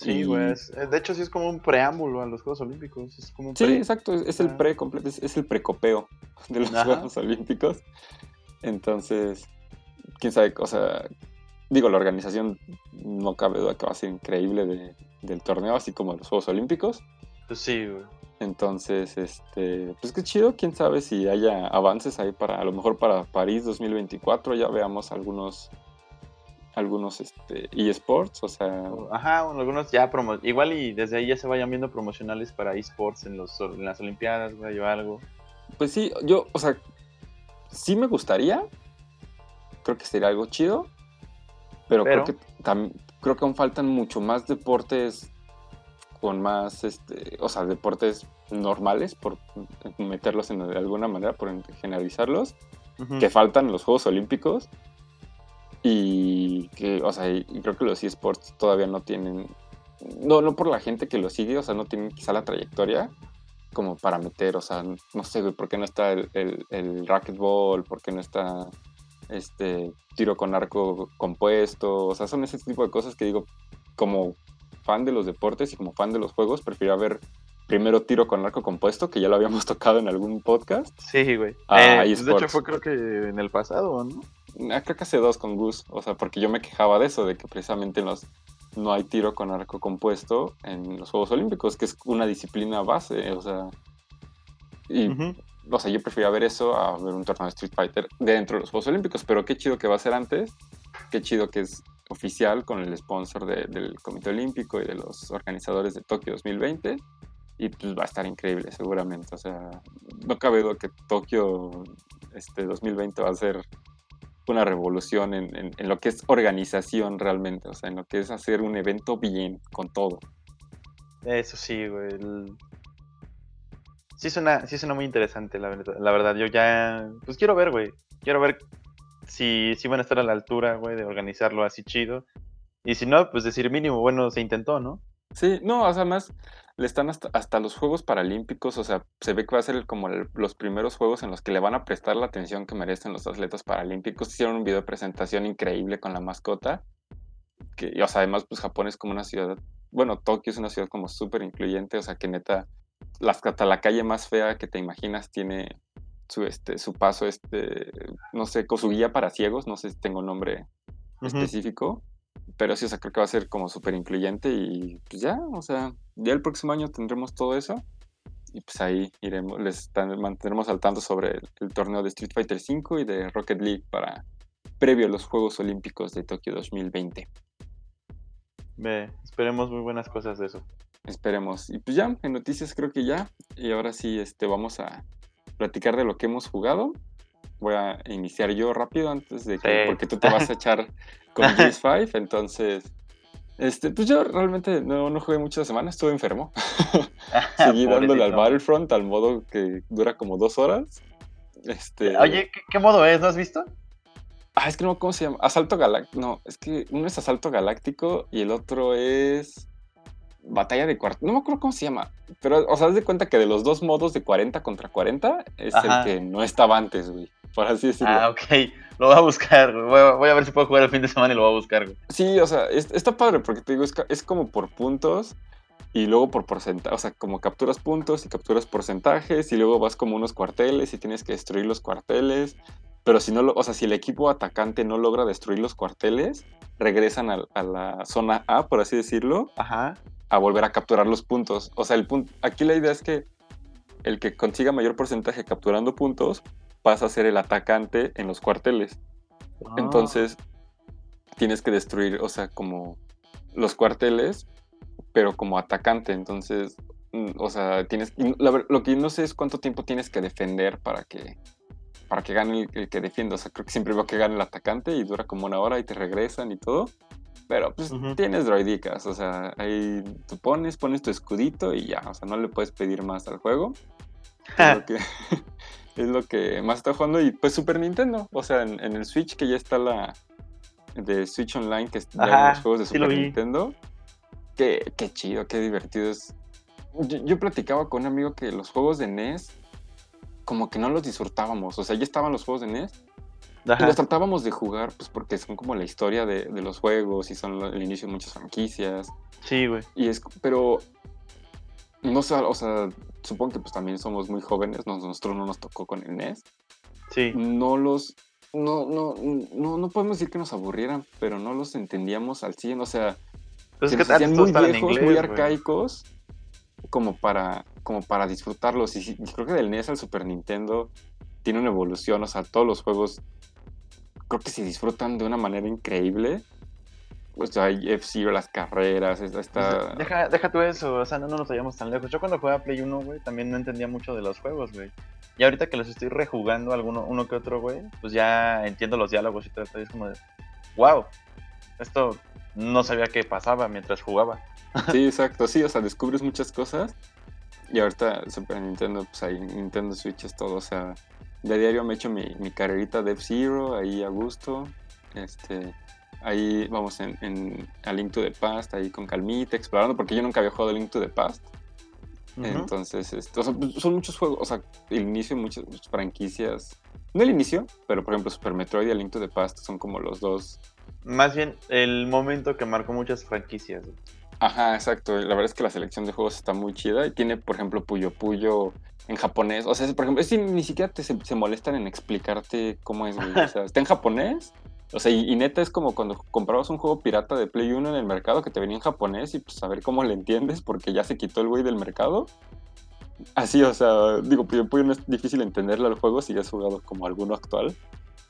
Sí, güey. Eh, de hecho, sí es como un preámbulo a los Juegos Olímpicos. sí, exacto. Es, el pre completo, es, el precopeo de los Juegos Olímpicos. Entonces, quién sabe, o sea, digo, la organización no cabe duda que va a ser increíble del torneo, así como los Juegos Olímpicos. Pues sí, güey. Entonces, este, pues qué chido, quién sabe si haya avances ahí para, a lo mejor para París 2024, ya veamos algunos algunos este, eSports, o sea... Ajá, algunos ya promo igual y desde ahí ya se vayan viendo promocionales para eSports en, los, en las Olimpiadas, güey, o algo. Pues sí, yo, o sea, sí me gustaría, creo que sería algo chido, pero, creo que creo que aún faltan mucho más deportes con más, este, o sea, deportes normales, por meterlos en, de alguna manera, por generalizarlos, que faltan los Juegos Olímpicos y que, o sea, creo que los eSports todavía no tienen, no, no por la gente que lo sigue, o sea, no tienen quizá la trayectoria como para meter, o sea, no sé, güey, ¿por qué no está el, el, el racquetball? ¿Por qué no está este tiro con arco compuesto? O sea, son ese tipo de cosas que digo, como fan de los deportes y como fan de los juegos, prefiero ver primero tiro con arco compuesto, que ya lo habíamos tocado en algún podcast. Sí, güey. Eh, pues, de hecho fue creo que en el pasado, ¿no? Creo que hace dos con Gus, o sea, porque yo me quejaba de eso, de que precisamente los, no hay tiro con arco compuesto en los Juegos Olímpicos, que es una disciplina base, o sea, y, o sea, yo prefería ver eso a ver un torneo de Street Fighter dentro de los Juegos Olímpicos, pero qué chido que va a ser antes, qué chido que es oficial con el sponsor del Comité Olímpico y de los organizadores de Tokio 2020 y pues va a estar increíble seguramente, o sea, no cabe duda que Tokio este 2020 va a ser una revolución en, lo que es organización realmente, o sea, en lo que es hacer un evento bien, con todo. Eso sí, güey. Sí, suena, sí suena muy interesante, la verdad. La verdad, yo ya, pues quiero ver, güey. Quiero ver si, si van a estar a la altura, güey, de organizarlo así chido. Y si no, pues decir mínimo, bueno, se intentó, ¿no? Sí, no, o sea, más le están hasta, los Juegos Paralímpicos, o sea, se ve que va a ser como los primeros Juegos en los que le van a prestar la atención que merecen los atletas paralímpicos. Hicieron un video de presentación increíble con la mascota, que, o sea, además, pues Japón es como una ciudad, bueno, Tokio es una ciudad como súper incluyente, o sea, que neta, hasta la calle más fea que te imaginas tiene su, este, su paso, este, no sé, con su guía para ciegos, no sé si tengo un nombre específico, pero sí, o sea, creo que va a ser como súper incluyente y pues ya, o sea, ya el próximo año tendremos todo eso y pues ahí iremos, les mantendremos al tanto sobre el, torneo de Street Fighter V y de Rocket League para previo a los Juegos Olímpicos de Tokio 2020. Ve, esperemos muy buenas cosas de eso. Esperemos. Y pues ya, en noticias creo que ya. Y ahora sí, este, vamos a platicar de lo que hemos jugado. Voy a iniciar yo rápido antes de que, porque tú te vas a echar con PS5, entonces, este, pues yo realmente no, no jugué muchas semanas, estuve enfermo. Seguí dándole al Battlefront al modo que dura como dos horas. Este... Oye, ¿qué, modo es? ¿No has visto? Ah, es que no, ¿cómo se llama? Asalto Galáctico. No, es que uno es Asalto Galáctico y el otro es Batalla de Cuarto. No me acuerdo cómo se llama. Pero, o sea, haz de cuenta que de los dos modos de 40 contra 40 es el que no estaba antes, güey. Por así decirlo. Ah, ok. Lo voy a buscar. Voy a, ver si puedo jugar el fin de semana y lo voy a buscar. Sí, o sea, está padre porque te digo, es, como por puntos y luego por porcentaje. O sea, como capturas puntos y capturas porcentajes y luego vas como unos cuarteles y tienes que destruir los cuarteles. Pero si no, lo, o sea, si el equipo atacante no logra destruir los cuarteles, regresan a, a la zona A, por así decirlo, Ajá. a volver a capturar los puntos. O sea, el punto, aquí la idea es que el que consiga mayor porcentaje capturando puntos pasa a ser el atacante en los cuarteles. Ah. Entonces, tienes que destruir, o sea, como los cuarteles, pero como atacante. Entonces, mm, o sea, tienes. lo que no sé es cuánto tiempo tienes que defender para que para que gane el, que defienda. O sea, creo que siempre veo que gane el atacante y dura como una hora y te regresan y todo. Pero pues tienes droidicas, o sea, ahí tú pones, pones tu escudito y ya, o sea, no le puedes pedir más al juego. que, es lo que más está jugando. Y pues Super Nintendo, o sea, en, el Switch que ya está la de Switch Online, que está los juegos de Super Nintendo. Qué, qué, chido, qué divertido es. Yo, platicaba con un amigo que los juegos de NES, como que no los disfrutábamos. O sea, ya estaban los juegos de NES. Y los tratábamos de jugar, pues porque son como la historia de, de los juegos y son el inicio de muchas franquicias. Sí, güey. Y es, pero no sé, o sea, supongo que pues también somos muy jóvenes, nosotros no nos tocó con el NES. Sí. No los, no, no, no, no podemos decir que nos aburrieran, pero no los entendíamos al 100, o sea, pues es que muy viejos, muy arcaicos, como para, como para disfrutarlos. Y, y, creo que del NES al Super Nintendo tiene una evolución, o sea, todos los juegos creo que se disfrutan de una manera increíble pues hay F-Zero, las carreras, está... Deja, deja tú eso, o sea, no, nos vayamos tan lejos. Yo cuando jugaba Play 1, güey, también no entendía mucho de los juegos, güey. Y ahorita que los estoy rejugando alguno, uno que otro, güey, pues ya entiendo los diálogos y todo. Y es como de, wow, esto no sabía qué pasaba mientras jugaba. Sí, exacto, sí, o sea, descubres muchas cosas. Y ahorita Super Nintendo, pues ahí Nintendo Switch es todo, o sea, de diario me echo mi, mi carrerita de F-Zero ahí a gusto. Este, ahí vamos en, en, a Link to the Past, ahí con calmita, explorando, porque yo nunca había jugado Link to the Past. Entonces, este, pues, son muchos juegos, o sea, el inicio de muchas, franquicias. No el inicio, pero por ejemplo Super Metroid y Link to the Past son como los dos. Más bien el momento que marcó muchas franquicias. Ajá, exacto. La verdad es que la selección de juegos está muy chida y tiene, por ejemplo, Puyo Puyo en japonés. O sea, por ejemplo, es, ni siquiera te, se, se, molestan en explicarte cómo es, O sea, está en japonés o sea, y, neta es como cuando comprabas un juego pirata de Play 1 en el mercado que te venía en japonés y pues a ver cómo le entiendes porque ya se quitó el güey del mercado. Así, o sea, digo, Puyo Puyo no es difícil entenderle al juego si ya has jugado como alguno actual.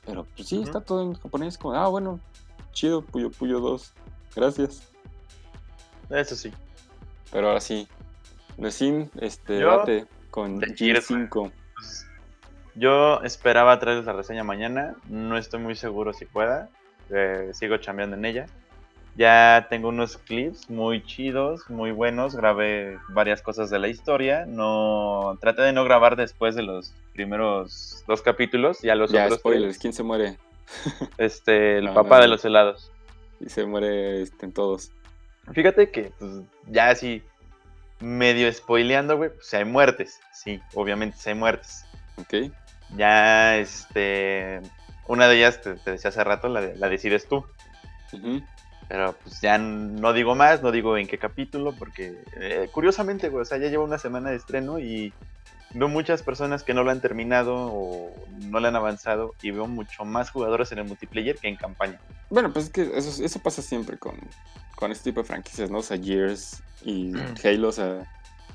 Pero pues sí, está todo en japonés, como, ah, bueno, chido, Puyo Puyo 2, gracias. Eso sí. Pero ahora sí, Resin, este, debate con G5. pues, yo esperaba traerles la reseña mañana. No estoy muy seguro si pueda. Eh, sigo chambeando en ella. Ya tengo unos clips muy chidos, muy buenos. Grabé varias cosas de la historia. No traté de no grabar después de los primeros dos capítulos. Ya los ya, spoilers. ¿Quién se muere? Este, el papá de los helados. Y se muere este, en todos. Fíjate que pues, ya así medio spoileando, güey, pues hay muertes. Sí, obviamente hay muertes. Ok. Ya, este. Una de ellas, te, decía hace rato, la, la decides tú. Pero pues ya no digo más, no digo en qué capítulo, porque eh, curiosamente, güey, o sea, ya lleva una semana de estreno y veo muchas personas que no lo han terminado o no le han avanzado y veo mucho más jugadores en el multiplayer que en campaña. Bueno, pues es que eso, eso pasa siempre con, con este tipo de franquicias, ¿no? O sea, Gears y Halo, o sea,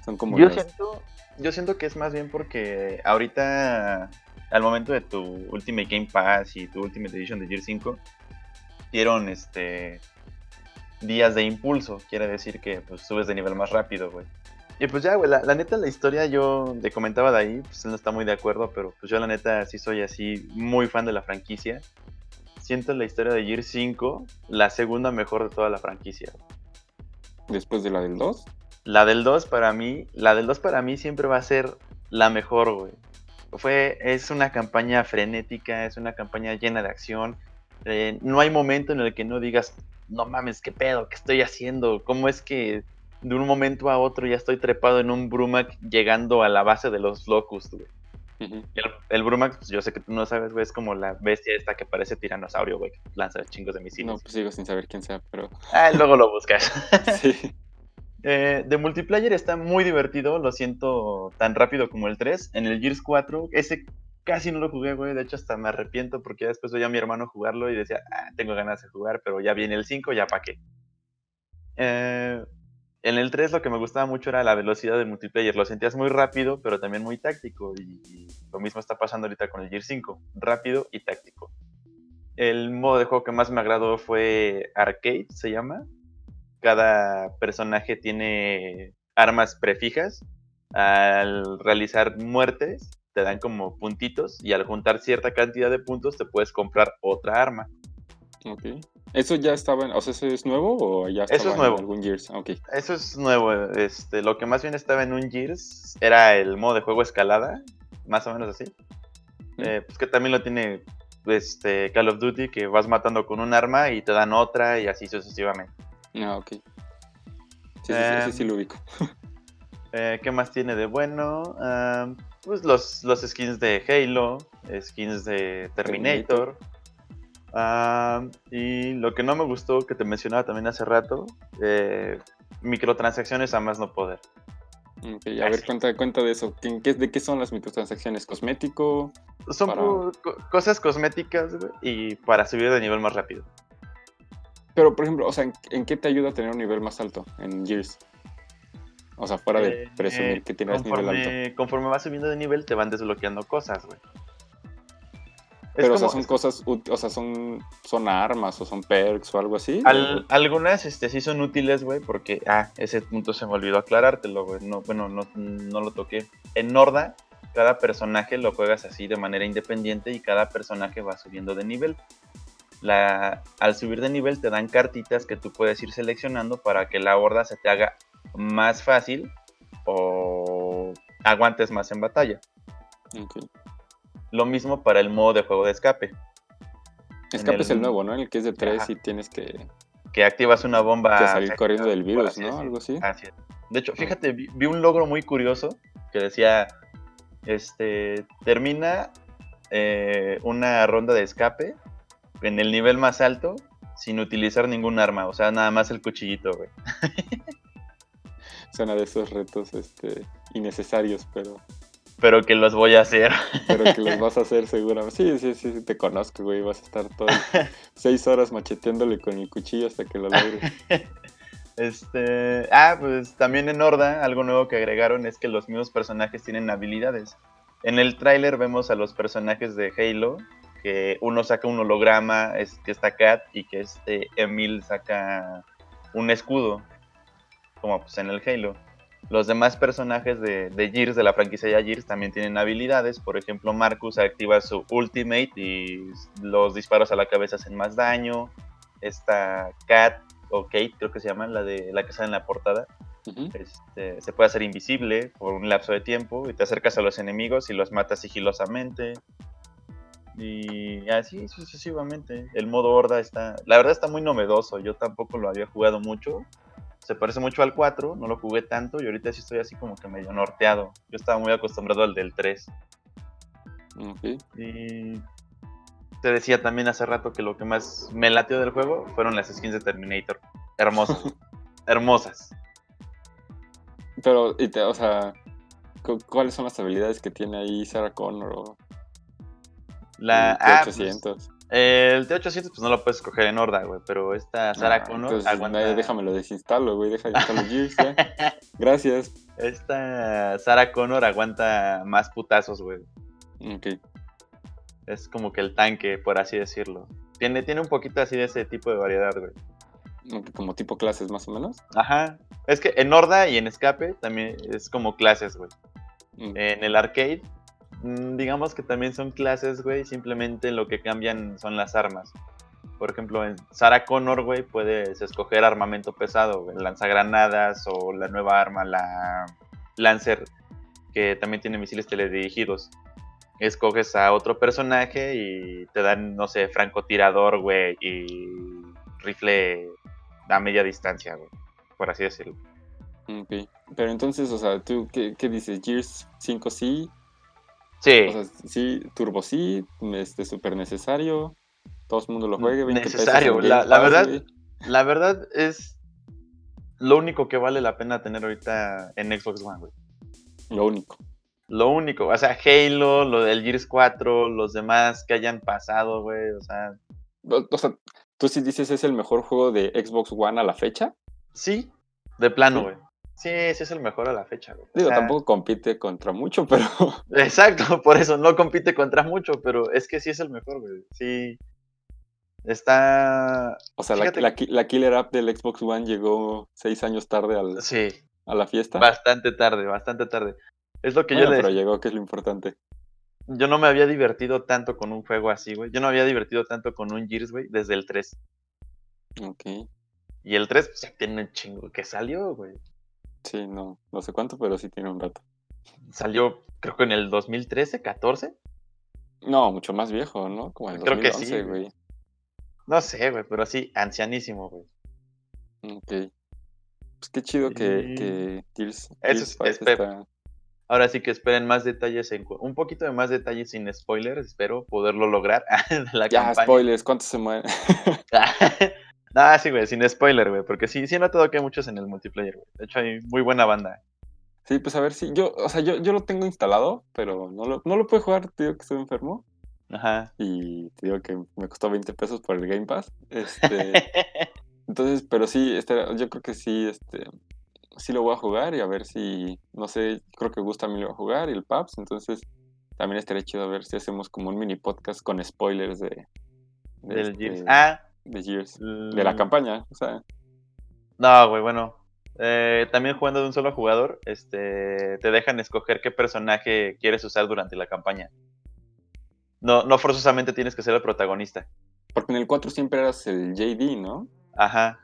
son como... Yo, siento, yo siento que es más bien porque ahorita, al momento de tu Ultimate Game Pass y tu Ultimate Edition de Gears 5, dieron este días de impulso. Quiere decir que pues, subes de nivel más rápido, güey. Y pues ya, güey, la, neta, la historia yo te comentaba de ahí, pues él no está muy de acuerdo, pero pues yo la neta sí soy así muy fan de la franquicia. Siento la historia de Gear 5 la segunda mejor de toda la franquicia. ¿Después de la del 2? La del 2 para mí, la del 2 para mí siempre va a ser la mejor, güey. Fue, es una campaña frenética, es una campaña llena de acción. Eh, no hay momento en el que no digas, no mames, qué pedo, qué estoy haciendo, cómo es que de un momento a otro ya estoy trepado en un Brumac llegando a la base de los Locust, güey. el, Brumac, pues yo sé que tú no sabes, güey, es como la bestia esta que parece tiranosaurio, güey, que lanza chingos de misiles. No, pues sigo sin saber quién sea, pero... Ah, luego lo buscas. sí. Eh, de multiplayer está muy divertido, lo siento tan rápido como el 3. En el Gears 4, ese casi no lo jugué, güey. De hecho, hasta me arrepiento porque ya después veía a mi hermano jugarlo y decía, ah, tengo ganas de jugar, pero ya viene el 5, ya pa' qué. Eh, en el 3 lo que me gustaba mucho era la velocidad del multiplayer. Lo sentías muy rápido, pero también muy táctico. Y, lo mismo está pasando ahorita con el Gear 5. Rápido y táctico. El modo de juego que más me agradó fue Arcade, se llama. Cada personaje tiene armas prefijas. Al realizar muertes, te dan como puntitos y al juntar cierta cantidad de puntos te puedes comprar otra arma. Ok. ¿Eso ya estaba, en, o sea, eso es nuevo o ya estaba eso es nuevo. en algún Gears? Okay. Eso es nuevo. Este, lo que más bien estaba en un Gears era el modo de juego escalada, más o menos así. Eh, pues que también lo tiene este, Call of Duty, que vas matando con un arma y te dan otra y así sucesivamente. Ah, ok. Sí, sí, sí, sí, lo ubico. Eh, ¿Qué más tiene de bueno? pues los, los skins de Halo, skins de Terminator. y lo que no me gustó, que te mencionaba también hace rato, eh, microtransacciones a más no poder. a ver, cuenta, cuenta de eso. ¿De qué son las microtransacciones? ¿Cosmético? Son cosas cosméticas y para subir de nivel más rápido. Pero, por ejemplo, o sea, ¿en, qué te ayuda a tener un nivel más alto en Gears? O sea, fuera de eh, presumir que tienes nivel alto. Conforme vas subiendo de nivel, te van desbloqueando cosas, güey. Pero, o sea, son cosas, o sea, son, son armas o son perks o algo así. algunas, este, sí son útiles, güey, porque, ah, ese punto se me olvidó aclarártelo, güey. No, bueno, no, no lo toqué. En Norda, cada personaje lo juegas así de manera independiente y cada personaje va subiendo de nivel. La, al subir de nivel te dan cartitas que tú puedes ir seleccionando para que la horda se te haga más fácil o aguantes más en batalla. Lo mismo para el modo de juego de escape. Escape es el nuevo, ¿no? El que es de 3 y tienes que... Que activas una bomba... Que salir corriendo del virus, ¿no? Algo así. De hecho, fíjate, vi, un logro muy curioso que decía, este, termina eh, una ronda de escape en el nivel más alto sin utilizar ningún arma, o sea, nada más el cuchillito, güey. Suena de esos retos este, innecesarios, pero... Pero que los voy a hacer. Pero que los vas a hacer seguramente. Sí, sí, sí, te conozco, güey. Vas a estar todo seis horas macheteándole con el cuchillo hasta que lo logres. Este, ah, pues también en Horda, algo nuevo que agregaron es que los mismos personajes tienen habilidades. En el tráiler vemos a los personajes de Halo, que uno saca un holograma, es que está Kat, y que este Emil saca un escudo como pues en el Halo. Los demás personajes de, de Gears, de la franquicia de Gears, también tienen habilidades. Por ejemplo, Marcus activa su Ultimate y los disparos a la cabeza hacen más daño. Esta Cat, o Kate creo que se llama, la de la que sale en la portada, este, se puede hacer invisible por un lapso de tiempo y te acercas a los enemigos y los matas sigilosamente. Y así sucesivamente. El modo horda está, la verdad está muy novedoso. Yo tampoco lo había jugado mucho. Se parece mucho al 4, no lo jugué tanto y ahorita sí estoy así como que medio norteado. Yo estaba muy acostumbrado al del 3. Y te decía también hace rato que lo que más me latió del juego fueron las skins de Terminator. Hermosas. hermosas. Pero, y te, o sea, ¿cuáles son las habilidades que tiene ahí Sarah Connor la T800? Pues, el T800 pues no lo puedes escoger en Horda, güey, pero esta Sarah ah, Connor entonces, aguanta... déjame lo desinstalo, güey, deja Gracias. Esta Sarah Connor aguanta más putazos, güey. Ok. Es como que el tanque, por así decirlo. Tiene, tiene un poquito así de ese tipo de variedad, güey. Como tipo clases, más o menos. Ajá. Es que en Horda y en Escape también es como clases, güey. Mm. En el arcade, digamos que también son clases, güey. Simplemente lo que cambian son las armas. Por ejemplo, en Sarah Connor, güey, puedes escoger armamento pesado, lanzagranadas o la nueva arma, la Lancer, que también tiene misiles teledirigidos escoges a otro personaje y te dan, no sé, francotirador, güey, y rifle a media distancia, güey, por así decirlo. Ok, pero entonces, o sea, ¿tú qué, dices? ¿Gears 5 sí? Sí. O sea, sí, Turbo sí, este, súper necesario, todo el mundo lo juegue. necesario, la, la verdad, la verdad es lo único que vale la pena tener ahorita en Xbox One, güey. Lo único. Lo único, o sea, Halo, lo del Gears 4, los demás que hayan pasado, güey, o sea. O, sea, ¿tú sí dices es el mejor juego de Xbox One a la fecha? Sí, de plano, güey. Sí, sí es el mejor a la fecha, güey. Digo, tampoco compite contra mucho, pero. Exacto, por eso no compite contra mucho, pero es que sí es el mejor, güey. Sí. Está. O sea, la, la, killer app del Xbox One llegó seis años tarde al, sí. a la fiesta. Bastante tarde, bastante tarde. Es lo que yo le Pero llegó, que es lo importante. Yo no me había divertido tanto con un juego así, güey. Yo no había divertido tanto con un Gears, güey, desde el 3. Ok. Y el 3, pues ya tiene un chingo que salió, güey. Sí, no, no sé cuánto, pero sí tiene un rato. Salió, creo que en el 2013, 14. No, mucho más viejo, ¿no? Como en el creo 2011, que sí, güey. No sé, güey, pero sí, ancianísimo, güey. Ok. Pues qué chido que, que Eso es, está... Ahora sí que esperen más detalles, en, un poquito de más detalles sin spoilers, espero poderlo lograr. la ya, spoilers, ¿cuántos se mueren? ah, sí, güey, sin spoiler, güey, porque sí, sí he notado que hay muchos en el multiplayer, güey. De hecho, hay muy buena banda. Sí, pues a ver si yo, o sea, yo, yo lo tengo instalado, pero no lo, no lo puedo jugar, te digo que estoy enfermo. Ajá. Y te digo que me costó 20 pesos por el Game Pass. Este, entonces, pero sí, este, yo creo que sí, este, sí lo voy a jugar y a ver si, no sé, creo que Gusta a mí lo va a jugar y el Paps, entonces también estaría chido a ver si hacemos como un mini podcast con spoilers de... Del este. Ah. De Gears. De la campaña, o sea. No, güey, bueno. Eh, también jugando de un solo jugador, este, te dejan escoger qué personaje quieres usar durante la campaña. No, no forzosamente tienes que ser el protagonista. Porque en el 4 siempre eras el JD, ¿no? Ajá.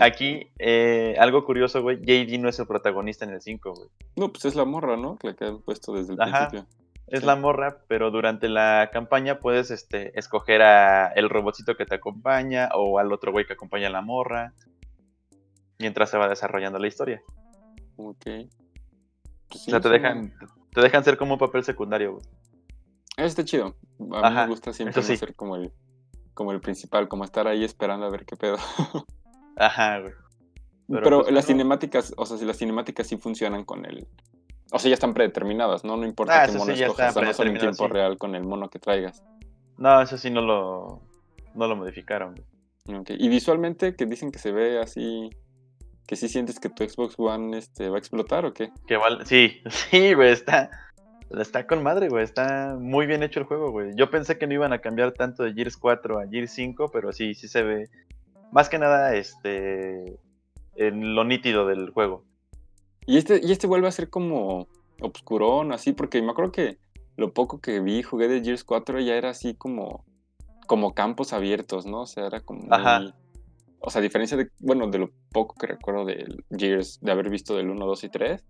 Aquí, eh, algo curioso, güey, JD no es el protagonista en el 5, güey. No, pues es la morra, ¿no? La que han puesto desde el principio. Es la morra, pero durante la campaña puedes este, escoger a el robotcito que te acompaña o al otro güey que acompaña a la morra. Mientras se va desarrollando la historia. Ok. Pues o sea, te dejan, te dejan ser como un papel secundario, güey. Está chido. A mí me gusta siempre ser como el, como el principal, como estar ahí esperando a ver qué pedo. Ajá, güey. Pero, pues, las cinemáticas, o sea, si las cinemáticas sí funcionan con el. O sea, ya están predeterminadas, ¿no? No importa ah, qué mono escojas, o sea, no son en tiempo real con el mono que traigas. No, eso sí no lo, no lo modificaron. Okay. Y visualmente, que dicen que se ve así, que sí sientes que tu Xbox One este, va a explotar o qué? Que vale, sí, sí, güey, está, está con madre, güey, está muy bien hecho el juego, güey. Yo pensé que no iban a cambiar tanto de Gears 4 a Gears 5, pero sí, sí se ve más que nada este en lo nítido del juego. Y este, y este vuelve a ser como obscurón, así, porque me acuerdo que lo poco que vi, jugué de Gears 4, ya era así como, como campos abiertos, ¿no? O sea, era como muy, O sea, a diferencia de, bueno, de lo poco que recuerdo de Gears, de haber visto del 1, 2 y 3,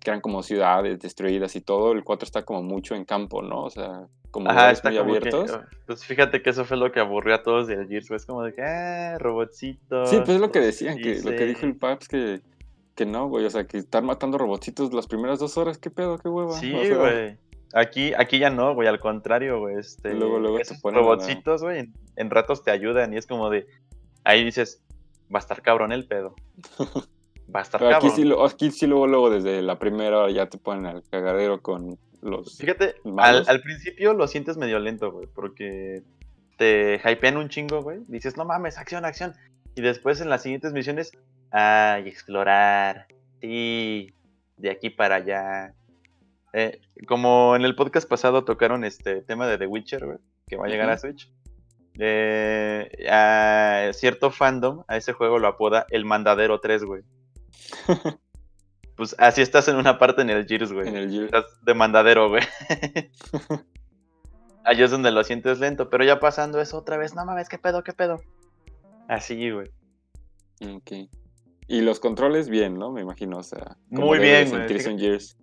que eran como ciudades destruidas y todo, el 4 está como mucho en campo, ¿no? O sea, como Ajá, está muy abiertos. Oh, pues fíjate que eso fue lo que aburrió a todos del Gears, es como de que, ah, robotcitos. Sí, pues es lo que decían, que lo que dijo el Paps, que que no, güey. O sea, que estar matando robotitos las primeras dos horas, qué pedo, qué hueva. Sí, güey. Aquí, aquí ya no, güey, al contrario, güey. Este, luego, luego esos robotcitos, güey, en, ratos te ayudan y es como de. Ahí dices, va a estar cabrón el pedo. Va a estar cabrón. Aquí sí, aquí sí, luego, luego, desde la primera hora ya te ponen al cagadero con los. Fíjate, al, al, principio lo sientes medio lento, güey, porque te hypean un chingo, güey. Dices, no mames, acción, acción. Y después en las siguientes misiones Ah, y explorar. Sí, de aquí para allá. Eh, como en el podcast pasado tocaron este tema de The Witcher, que va a llegar a Switch. Eh, a cierto fandom a ese juego lo apoda el Mandadero 3, güey. pues así estás en una parte en el Gears, güey. En el Gears. Estás de mandadero, güey. Allí es donde lo sientes lento, pero ya pasando eso otra vez, no mames, qué pedo, qué pedo. Así, güey. Ok. Y los controles bien, ¿no? Me imagino, o sea. Muy bien, güey. Gears.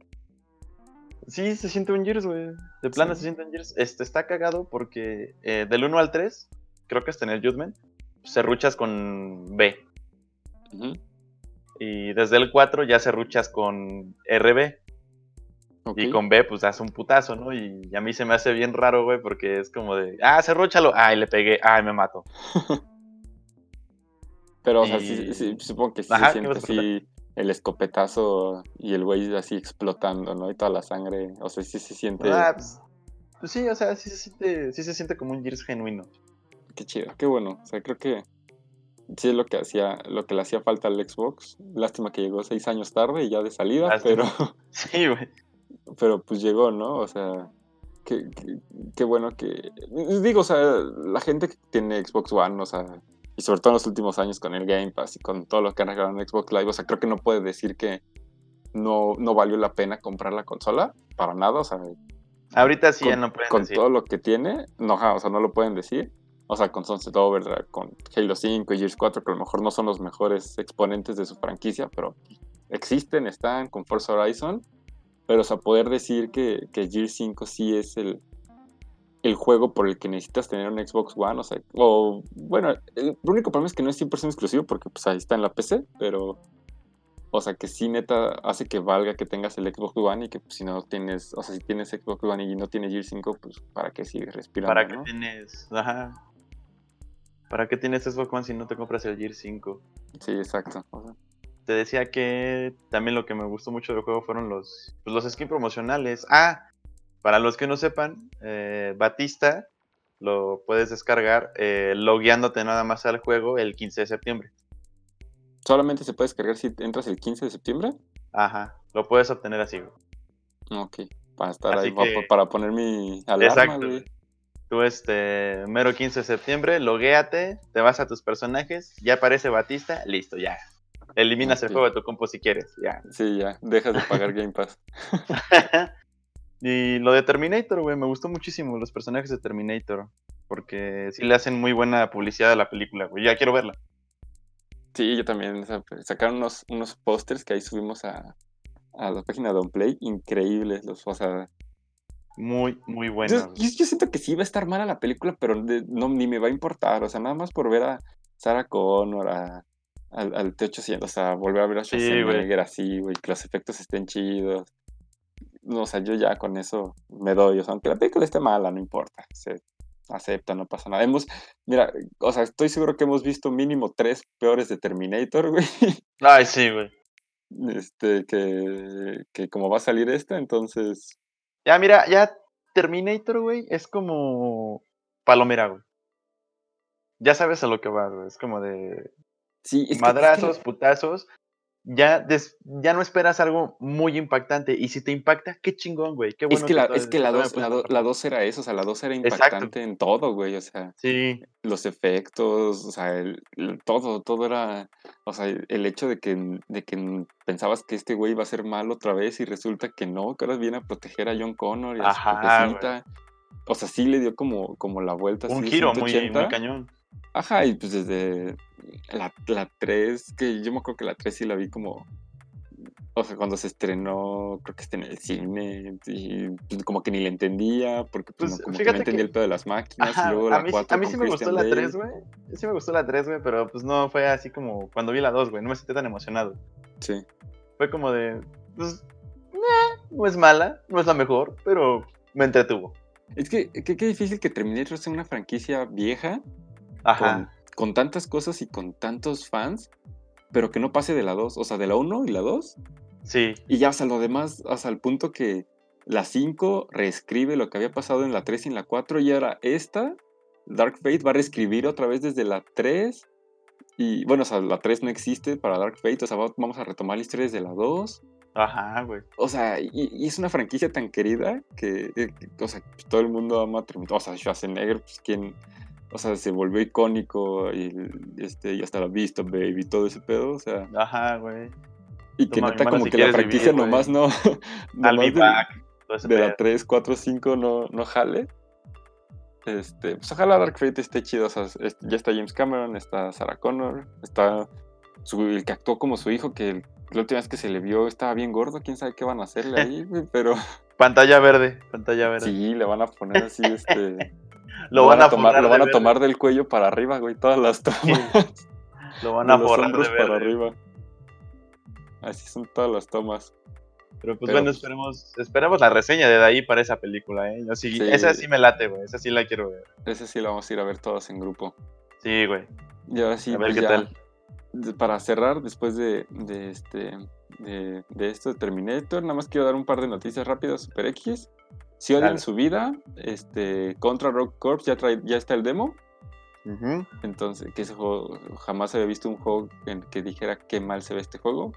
Sí, se siente un Gears, güey. De plano se siente un Gears. Este está cagado porque eh, del 1 al 3, creo que hasta en el Judgment, se ruchas con B. Y desde el 4 ya se ruchas con RB. Y con B, pues hace un putazo, ¿no? Y a mí se me hace bien raro, güey, porque es como de, ah, se rúchalo, ay, le pegué, ay, me mato. Pero, o sea, sí, supongo que sí se siente así el escopetazo y el güey así explotando, ¿no? Y toda la sangre, o sea, sí se siente... Ah, pues, pues, sí, o sea, sí se siente, sí se siente como un Gears genuino. Qué chido, qué bueno. O sea, creo que sí es lo que hacía, lo que le hacía falta al Xbox. Lástima que llegó seis años tarde y ya de salida, pero... Sí, güey. Pero pues llegó, ¿no? O sea, qué, qué bueno que... Digo, o sea, la gente que tiene Xbox One, o sea, y sobre todo en los últimos años con el Game Pass y con todo lo que han regalado en Xbox Live, o sea, creo que no puede decir que no, no valió la pena comprar la consola, para nada, o sea... Ahorita sí ya no pueden Con todo lo que tiene, no, o sea, no lo pueden decir. O sea, con Sunset Overdrive, con Halo 5 y Gears 4, que a lo mejor no son los mejores exponentes de su franquicia, pero existen, están con Forza Horizon. Pero, o sea, poder decir que, que Gears 5 sí es el, el juego por el que necesitas tener un Xbox One, o sea, o bueno, el único problema es que no es 100% exclusivo porque pues ahí está en la PC, pero o sea, que sí neta hace que valga que tengas el Xbox One y que pues, si no tienes, o sea, si tienes Xbox One y no tienes Gear 5, pues para qué sigues respirando, ¿Para qué tienes? Ajá. ¿Para qué tienes Xbox One si no te compras el Gear 5? Sí, exacto. Te decía que también lo que me gustó mucho del juego fueron los, pues, los skins promocionales. Ah, para los que no sepan, eh, Batista lo puedes descargar eh, logueándote nada más al juego el 15 de septiembre. ¿Solamente se puede descargar si entras el 15 de septiembre? Ajá, lo puedes obtener así. Ok, para estar ahí, para poner mi alarma. Exacto. Tú, este, mero 15 de septiembre, loguéate, te vas a tus personajes, ya aparece Batista, listo, ya. Eliminas el juego de tu compo si quieres, ya. Sí, ya, dejas de pagar Game Pass. Y lo de Terminator, güey, me gustó muchísimo los personajes de Terminator. Porque sí le hacen muy buena publicidad a la película, güey. Ya quiero verla. Sí, yo también. sacaron unos, unos pósters que ahí subimos a, la página de Play. Increíbles, los, o sea. Muy, muy buenos. Yo, siento que sí va a estar mala la película, pero no, ni me va a importar. O sea, nada más por ver a Sarah Connor, a, al, T-800, o sea, volver a ver a Schwarzenegger así, güey, que los efectos estén chidos o sea, yo ya con eso me doy, o sea, aunque la película esté mala, no importa, se acepta, no pasa nada. Hemos, mira, o sea, estoy seguro que hemos visto mínimo tres peores de Terminator, güey. Ay, sí, güey. Este, que, que como va a salir esta, entonces... Ya, mira, ya Terminator, güey, es como palomera, güey. Ya sabes a lo que va, güey, es como de... Sí, Madrazos, putazos, ya, ya no esperas algo muy impactante. Y si te impacta, qué chingón, güey. Qué bueno es que, la, es que la 2 la, era eso, o sea, la 2 era impactante en todo, güey. O sea, sí. los efectos, o sea, el, todo, todo era. O sea, el hecho de que, de que pensabas que este güey iba a ser malo otra vez y resulta que no, que ahora viene a proteger a John Connor y a su O sea, sí le dio como, como la vuelta. Un giro muy, muy cañón. Ajá, y pues desde la, la 3, que yo me acuerdo que la 3 sí la vi como. O sea, cuando se estrenó, creo que está en el cine, y pues, como que ni la entendía, porque pues, pues como que no entendía el pedo de las máquinas. y luego la a mí, a mí sí me gustó la 3, güey. Sí me gustó la 3, güey, pero pues no fue así como cuando vi la 2, güey. No me sentí tan emocionado. Sí. Fue como de. Pues. no es mala, no es la mejor, pero me entretuvo. Es que qué difícil que Terminator sea una franquicia vieja Ajá. Con, tantas cosas y con tantos fans, pero que no pase de la 2, o sea, de la 1 y la 2. Sí. Y ya hasta lo demás, hasta el punto que la 5 reescribe lo que había pasado en la 3 y en la 4 y ahora esta, Dark Fate, va a reescribir otra vez desde la 3. Y bueno, o sea, la 3 no existe para Dark Fate, o sea, vamos a retomar la historia desde la 2. Ajá, güey. O sea, y, es una franquicia tan querida que, eh, o sea, todo el mundo ama a O sea, Schwarzenegger, pues quien o sea, se volvió icónico y, este, y hasta la vista, baby, todo ese pedo, o sea. Ajá, güey. Y que neta como que la franquicia nomás no. nomás de, de la 3, 4, 5 no, no jale. Este, pues ojalá Dark Fate esté chido. O sea, ya está James Cameron, está Sarah Connor, está el que actuó como su hijo, que la última vez que se le vio estaba bien gordo, quién sabe qué van a hacerle ahí, pero. Pantalla verde, pantalla verde. Sí, le van a poner así, este. Lo, van, a tomar, lo van a tomar del cuello para arriba, güey, todas las tomas. Lo van a borrar de para arriba. Así son todas las tomas. Pero pues bueno, esperemos, esperemos la reseña de ahí para esa película, ¿eh? Esa sí me late, güey, esa sí la quiero ver. Esa sí la vamos a ir a ver todas en grupo. Sí, güey. Y ahora sí, a ver pues qué tal. Para cerrar, después de, de este de, de, esto de Terminator, nada más quiero dar un par de noticias rápidas, Super X. Si odian su vida, este, Contra Rock Corps ya, trae, ya está el demo. Entonces, que ese juego, jamás había visto un juego en que dijera qué mal se ve este juego.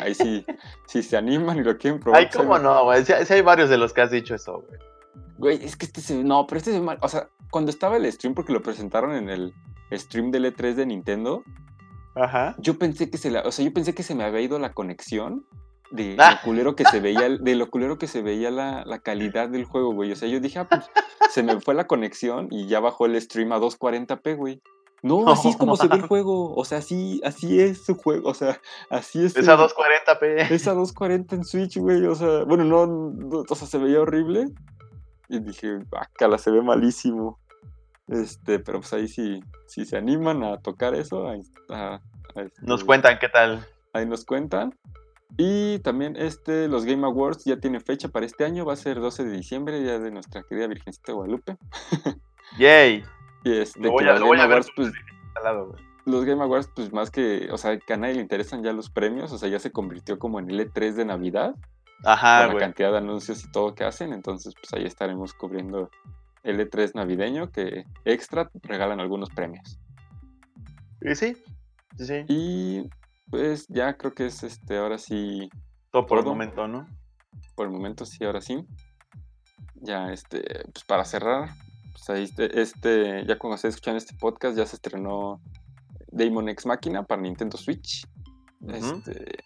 Ahí sí, si se animan y lo quieren probar. Ay, cómo no, güey. Si, hay varios de los que has dicho eso, güey. Güey, es que este se No, pero este se ve mal. O sea, cuando estaba el stream, porque lo presentaron en el stream del E3 de Nintendo. Ajá. Yo pensé que se la, o sea, yo pensé que se me había ido la conexión de lo ah. culero que se veía, de lo culero que se veía la, la, calidad del juego, güey. O sea, yo dije, ah, pues se me fue la conexión y ya bajó el stream a 240p, güey. No, así es como se ve el juego. O sea, así, así es su juego. O sea, así es. Es a 240p. Es a 240 en Switch, güey. O sea, bueno, no, o sea, se veía horrible. Y dije, acá la se ve malísimo. Este, pero pues ahí sí, si se animan a tocar eso, nos cuentan qué tal. Ahí nos cuentan. Y también este, los Game Awards ya tiene fecha para este año, va a ser 12 de diciembre, ya de nuestra querida Virgencita de Guadalupe. ¡Yay! y este, los Game Awards, pues, los Game Awards, pues más que, o sea, que a nadie le interesan ya los premios, o sea, ya se convirtió como en el E3 de Navidad. Ajá, con la cantidad de anuncios y todo que hacen, entonces pues ahí estaremos cubriendo el E3 navideño que extra regalan algunos premios. ¿Y sí? Sí, sí. Y pues ya creo que es este, ahora sí. Todo por el momento, ¿no? Por el momento sí, ahora sí. Ya, este, pues para cerrar, pues ahí este, este ya cuando se escuchan este podcast, ya se estrenó Damon X Máquina para Nintendo Switch. Este.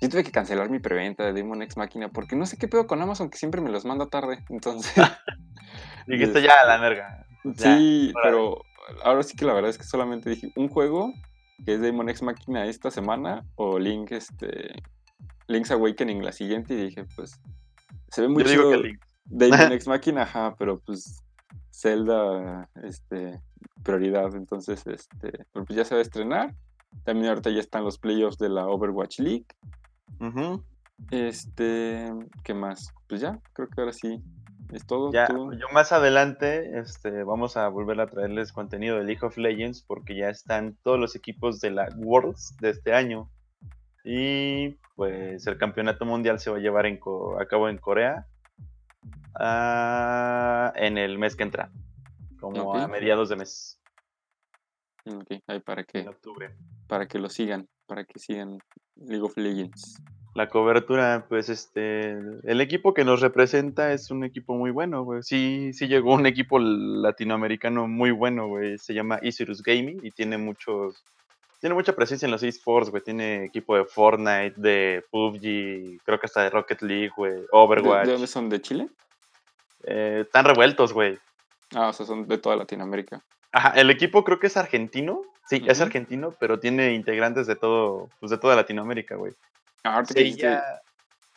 Yo tuve que cancelar mi preventa de Demon X Máquina porque no sé qué pedo con Amazon que siempre me los manda tarde. Entonces. Dijiste ya la verga. Sí, pero ahora sí que la verdad es que solamente dije un juego que es Demon X Máquina esta semana, o Link, este, Link's Awakening la siguiente, y dije, pues, se ve muy chido Demon X Máquina, ajá, pero pues Zelda, este, prioridad, entonces, este, pues ya se va a estrenar. También ahorita ya están los playoffs de la Overwatch League. Este, ¿qué más? Pues ya, creo que ahora sí es todo. Ya, yo más adelante este, vamos a volver a traerles contenido de League of Legends porque ya están todos los equipos de la Worlds de este año. Y pues el campeonato mundial se va a llevar a cabo en Corea ah, en el mes que entra, como a mediados de mes. Ok, ahí para que, octubre. para que lo sigan, para que sigan League of Legends. La cobertura, pues este, el equipo que nos representa es un equipo muy bueno, güey. Sí, sí llegó un equipo latinoamericano muy bueno, güey. Se llama Isirus Gaming y tiene muchos, tiene mucha presencia en los esports, güey. Tiene equipo de Fortnite, de PUBG, creo que hasta de Rocket League, güey. Overwatch. ¿De, dónde son? ¿De Chile? Eh, están revueltos, güey. Ah, o sea, son de toda Latinoamérica. Ajá, el equipo creo que es argentino. Sí, es argentino, pero tiene integrantes de todo, pues de toda Latinoamérica, güey. Ah, Seiya,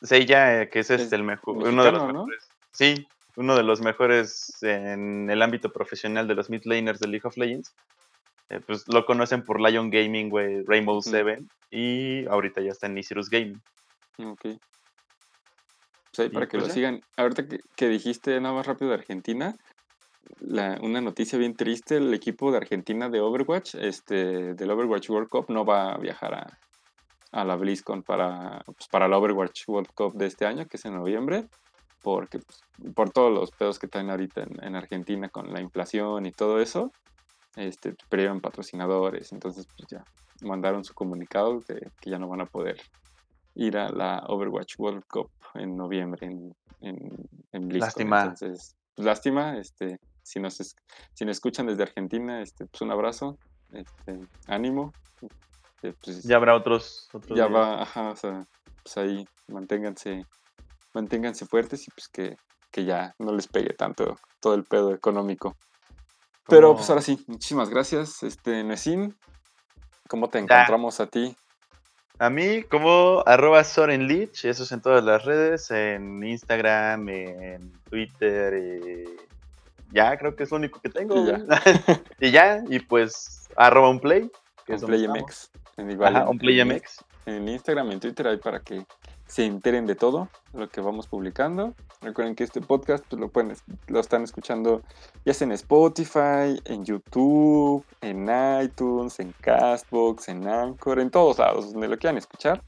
Seiya, que es, este, el mejor, uno de los mejores. Sí, uno de los mejores en el ámbito profesional de los mid laners de League of Legends. Eh, pues lo conocen por Lion Gaming, güey, Rainbow Seven, y ahorita ya está en Isirus Gaming. Ok. Pues ahí para que lo pues sigan. Ahorita que, dijiste nada más rápido de Argentina, una noticia bien triste, el equipo de Argentina de Overwatch, este, del Overwatch World Cup, no va a viajar a, a la BlizzCon para, pues, para la Overwatch World Cup de este año, que es en noviembre, porque pues, por todos los pedos que están ahorita en, Argentina con la inflación y todo eso, este, perdieron patrocinadores, entonces pues ya mandaron su comunicado de que ya no van a poder ir a la Overwatch World Cup en noviembre en, en, BlizzCon. Lástima. Entonces, pues, lástima, este, si nos, si nos escuchan desde Argentina, este, pues un abrazo, este, ánimo, pues, ya habrá otros, ya va, ajá, o sea, pues ahí manténganse, manténganse fuertes y pues que, que ya no les pegue tanto todo el pedo económico. Pero pues ahora sí, muchísimas gracias, este Nesin. ¿Cómo te encontramos a ti? A mí como arroba Sorenlich, eso es en todas las redes, en Instagram, en Twitter, y ya creo que es lo único que tengo. Y ya, y, ya, y pues arroba un play. Que un play MX. En un Play MX. En Instagram en Twitter ahí para que se enteren de todo lo que vamos publicando. Recuerden que este podcast pues, lo, pueden, lo están escuchando ya sea en Spotify, en YouTube, en iTunes, en Castbox, en Anchor, en todos lados donde lo quieran escuchar.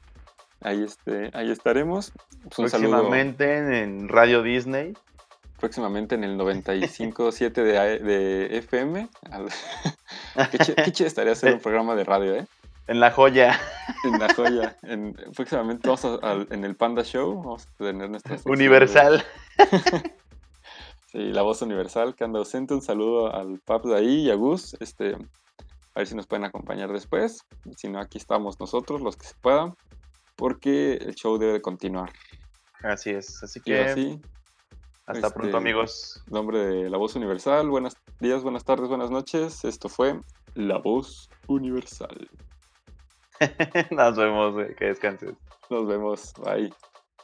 Ahí, este, ahí estaremos. Pues, próximamente en Radio Disney. Próximamente en el 95.7 de, de FM. qué, qué estaría hacer un programa de radio, ¿eh? En la joya. En la joya. En, próximamente vamos a, en el Panda Show. Vamos a tener nuestra. Universal. sí, la voz universal que anda ausente. Un saludo al Pap de ahí y a Gus. Este, a ver si nos pueden acompañar después. Si no, aquí estamos nosotros, los que se puedan. Porque el show debe continuar. Así es. Así que. Así, hasta pronto, este, amigos. Nombre de La Voz Universal. Buenos días, buenas tardes, buenas noches. Esto fue La Voz Universal. Nos vemos, que descanses. Nos vemos, bye.